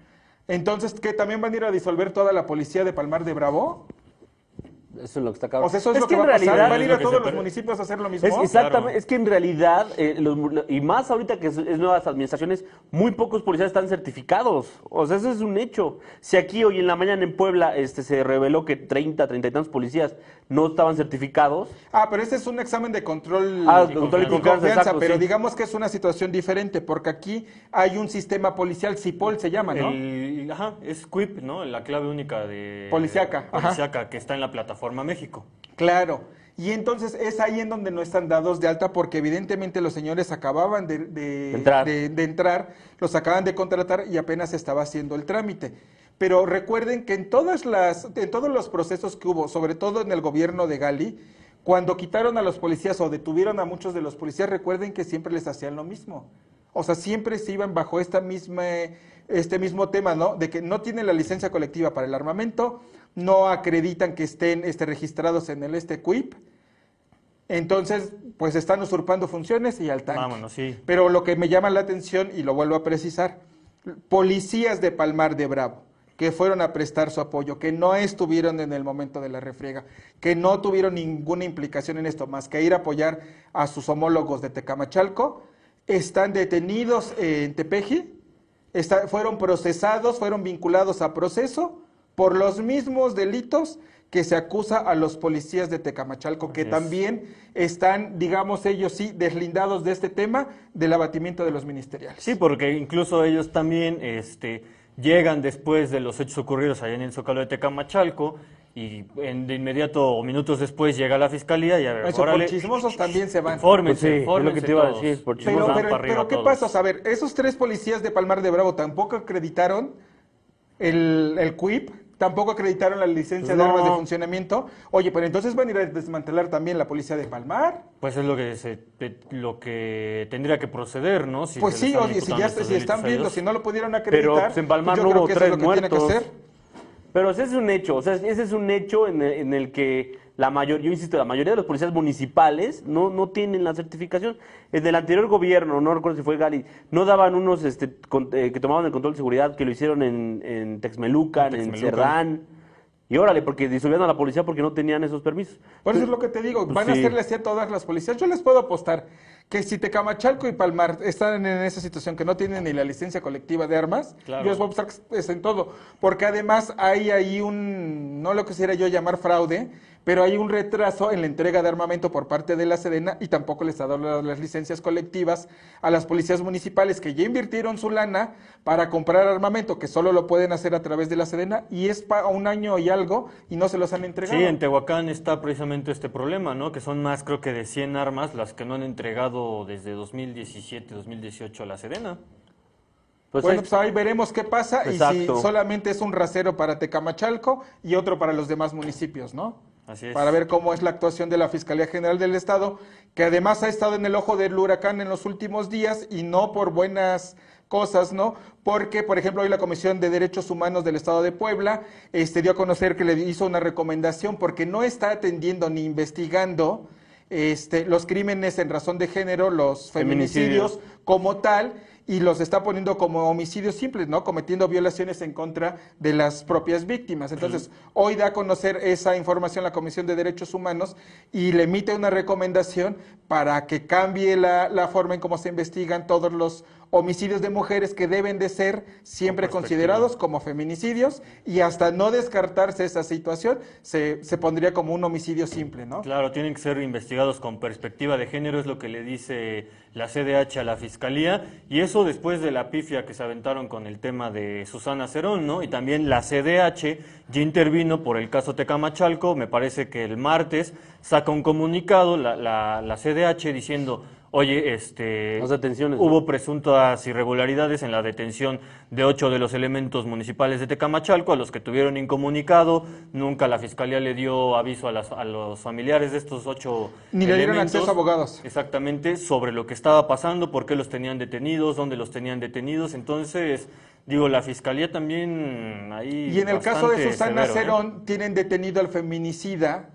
Entonces, ¿qué? ¿También van a ir a disolver toda la policía de Palmar de Bravo? Eso es lo que está cabrón. O sea, eso es, es lo que, que va en a pasar. realidad ¿Van a ir todos los municipios a hacer lo mismo? Es exactamente, Claro. es que en realidad, eh, los y más ahorita que es, es nuevas administraciones, muy pocos policías están certificados. O sea, eso es un hecho. Si aquí hoy en la mañana en Puebla este, se reveló que 30, 30 y tantos policías no estaban certificados, Ah, pero este es un examen de control, Ah, y control y confianza, exacto, pero sí. digamos que es una situación diferente, porque aquí hay un sistema policial, CIPOL se llama, ¿no? El- ajá, es QUIP, ¿no? La clave única de... Policiaca, ajá. Policiaca, que está en la plataforma México. Claro. Y entonces es ahí en donde no están dados de alta porque evidentemente los señores acababan de, de- Entrar. de- de entrar, los acaban de contratar y apenas estaba haciendo el trámite. Pero recuerden que en todas las, en todos los procesos que hubo, sobre todo en el gobierno de Gali, cuando quitaron a los policías o detuvieron a muchos de los policías, recuerden que siempre les hacían lo mismo. O sea, siempre se iban bajo esta misma, este mismo tema, ¿no? De que no tienen la licencia colectiva para el armamento, no acreditan que estén este, registrados en el este CUIP, entonces, pues están usurpando funciones y al tanque. Vámonos, sí. Pero lo que me llama la atención, y lo vuelvo a precisar, policías de Palmar de Bravo, que fueron a prestar su apoyo, que no estuvieron en el momento de la refriega, que no tuvieron ninguna implicación en esto, más que ir a apoyar a sus homólogos de Tecamachalco, están detenidos en Tepeji, está- fueron procesados, fueron vinculados a proceso por los mismos delitos que se acusa a los policías de Tecamachalco, que también están, digamos ellos sí, deslindados de este tema del abatimiento de los ministeriales. Sí, porque incluso ellos también este, llegan después de los hechos ocurridos allá en el Zócalo de Tecamachalco y en- de inmediato o minutos después llega la fiscalía y a ver, Eso órale, por chismosos también se van. Fórmense, Pues sí, es lo que te iba a decir, por Pero, chismosos. Pero, pero ¿qué todos. pasa? O sea, a ver, esos tres policías de Palmar de Bravo tampoco acreditaron el, el CUIP, tampoco acreditaron la licencia de armas de funcionamiento. Oye, pero entonces van a ir a desmantelar también la policía de Palmar. Pues es lo que se, lo que tendría que proceder, ¿no? Si pues sí, oye, si ya si están viendo, si no lo pudieron acreditar, Pero pues, en Palmar yo no creo hubo que eso es tres lo que tiene que muertos. hacer. Pero ese es un hecho, o sea, ese es un hecho en el, en el que la mayor, yo insisto, la mayoría de los policías municipales no, no tienen la certificación. En el anterior gobierno, no recuerdo si fue Gali, no daban unos este, con- eh, que tomaban el control de seguridad, que lo hicieron en, en Texmelucan, En. Cerdán. Y órale, porque disolvían a la policía porque no tenían esos permisos. Por eso es lo que te digo, Pues van a hacerle así a todas las policías. Yo les puedo apostar que si Tecamachalco y Palmar están en esa situación que no tienen ni la licencia colectiva de armas, Claro. yo les puedo apostar que es en todo. Porque además hay ahí un, no lo quisiera yo llamar fraude, pero hay un retraso en la entrega de armamento por parte de la Sedena y tampoco les ha dado la- las licencias colectivas a las policías municipales que ya invirtieron su lana para comprar armamento, que solo lo pueden hacer a través de la Sedena y es para un año y algo y no se los han entregado. Sí, en Tehuacán está precisamente este problema, ¿no? Que son más, creo que de 100 armas las que no han entregado desde 2017, 2018 a la Sedena. Pues bueno, ahí- pues ahí veremos qué pasa y si solamente es un rasero para Tecamachalco y otro para los demás municipios, ¿no? Así es. Para ver cómo es la actuación de la Fiscalía General del Estado, que además ha estado en el ojo del huracán en los últimos días y no por buenas cosas, ¿no? Porque, por ejemplo, hoy la Comisión de Derechos Humanos del Estado de Puebla este, dio a conocer que le hizo una recomendación porque no está atendiendo ni investigando este, los crímenes en razón de género, los feminicidios, Feminicidios. como tal y los está poniendo como homicidios simples, ¿no? Cometiendo violaciones en contra de las propias víctimas. Entonces, hoy da a conocer esa información la Comisión de Derechos Humanos y le emite una recomendación para que cambie la, la forma en cómo se investigan todos los homicidios de mujeres que deben de ser siempre considerados como feminicidios y hasta no descartarse esa situación, se, se pondría como un homicidio simple, ¿no? Claro, tienen que ser investigados con perspectiva de género, es lo que le dice la CDH a la Fiscalía, y eso después de la pifia que se aventaron con el tema de Susana Cerón, ¿no? Y también la CDH ya intervino por el caso Tecamachalco, me parece que el martes saca un comunicado, la, la, la CDH, diciendo, oye, este... Las detenciones, ¿no? Hubo presuntas irregularidades en la detención de ocho de los elementos municipales de Tecamachalco, a los que tuvieron incomunicado. Nunca la fiscalía le dio aviso a, las- a los familiares de estos ocho Ni le dieron elementos. acceso a abogados. Exactamente, sobre lo que estaba pasando, por qué los tenían detenidos, dónde los tenían detenidos. Entonces, digo, la fiscalía también ahí. Y en el caso de Susana severo, ¿eh? Cerón, tienen detenido al feminicida,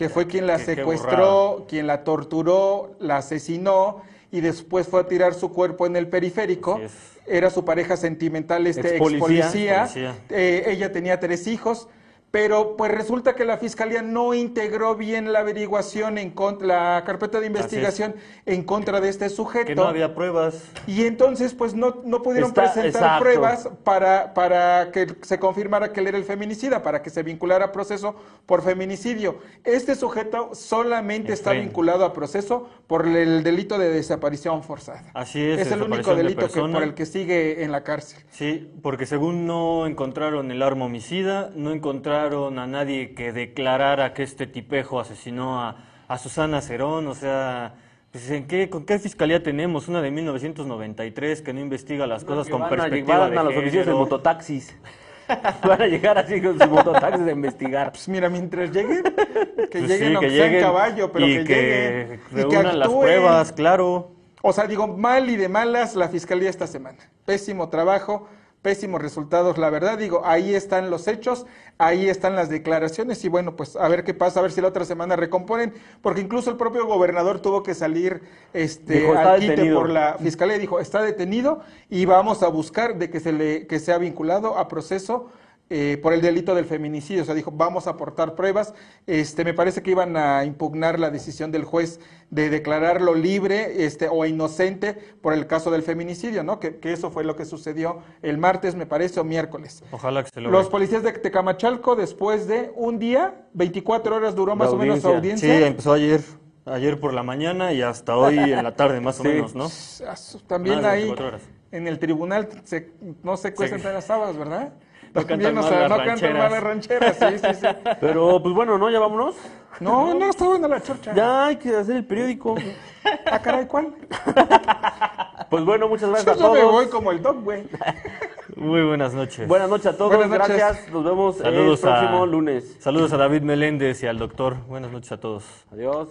que fue quien la secuestró, quien la torturó, la asesinó y después fue a tirar su cuerpo en el periférico. Era su pareja sentimental, este ex policía. Eh, ella tenía tres hijos. Pero pues resulta que la fiscalía no integró bien la averiguación en contra, la carpeta de investigación en contra de este sujeto. Que no había pruebas. Y entonces, pues no, no pudieron Está- presentar exacto. pruebas para, para que se confirmara que él era el feminicida, para que se vinculara a proceso por feminicidio. Este sujeto solamente está vinculado a proceso por el delito de desaparición forzada. Así es, Es el único de delito que, por el que sigue en la cárcel. Sí, porque según no encontraron el arma homicida, no encontraron a nadie que declarara que este tipejo asesinó a, a Susana Cerón, o sea, pues, ¿en qué, ¿con qué fiscalía tenemos? Una de 1993 que no investiga las cosas con van a, perspectiva van de a las oficinas de mototaxis. <laughs> van a llegar así con sus mototaxis a investigar. Pues mira, mientras lleguen, que Pues lleguen sí, aunque que sea en lleguen caballo, pero y que, que lleguen. y que reúnan las pruebas, claro. O sea, digo, mal y de malas la fiscalía esta semana. Pésimo trabajo, pésimos resultados. La verdad, digo, ahí están los hechos, ahí están las declaraciones y bueno, pues a ver qué pasa, a ver si la otra semana recomponen, porque incluso el propio gobernador tuvo que salir este, Dijo, "Está al quite detenido". por la fiscalía y dijo, está detenido y vamos a buscar de que se le que sea vinculado a proceso eh, por el delito del feminicidio. O sea, dijo, vamos a aportar pruebas. Este, me parece que iban a impugnar la decisión del juez de declararlo libre este, o inocente por el caso del feminicidio, ¿no? Que, que eso fue lo que sucedió el martes, me parece, o miércoles. Ojalá que se logre. Los policías de Tecamachalco, después de un día, 24 horas duró más La o menos su audiencia. Sí, empezó ayer, ayer por la mañana y hasta hoy en la tarde más o <laughs> Sí. menos, ¿no? También ahí 24 horas. en el tribunal se, no se cuestan las sábados, ¿verdad? No También, o sea, no cantan rancheras. mal las rancheras, sí, sí, sí. Pero pues bueno, ¿no? Ya vámonos. No, no, está buena la chorcha. Ya hay que hacer el periódico. Ah, caray, ¿cuál? <laughs> Pues bueno, muchas gracias Yo a me todos. voy como el doc, güey. <laughs> Muy buenas noches. Buenas noches a todos, Buenas noches. gracias. Nos vemos Saludos el próximo a, lunes. Saludos a David Meléndez y al doctor. Buenas noches a todos. Adiós.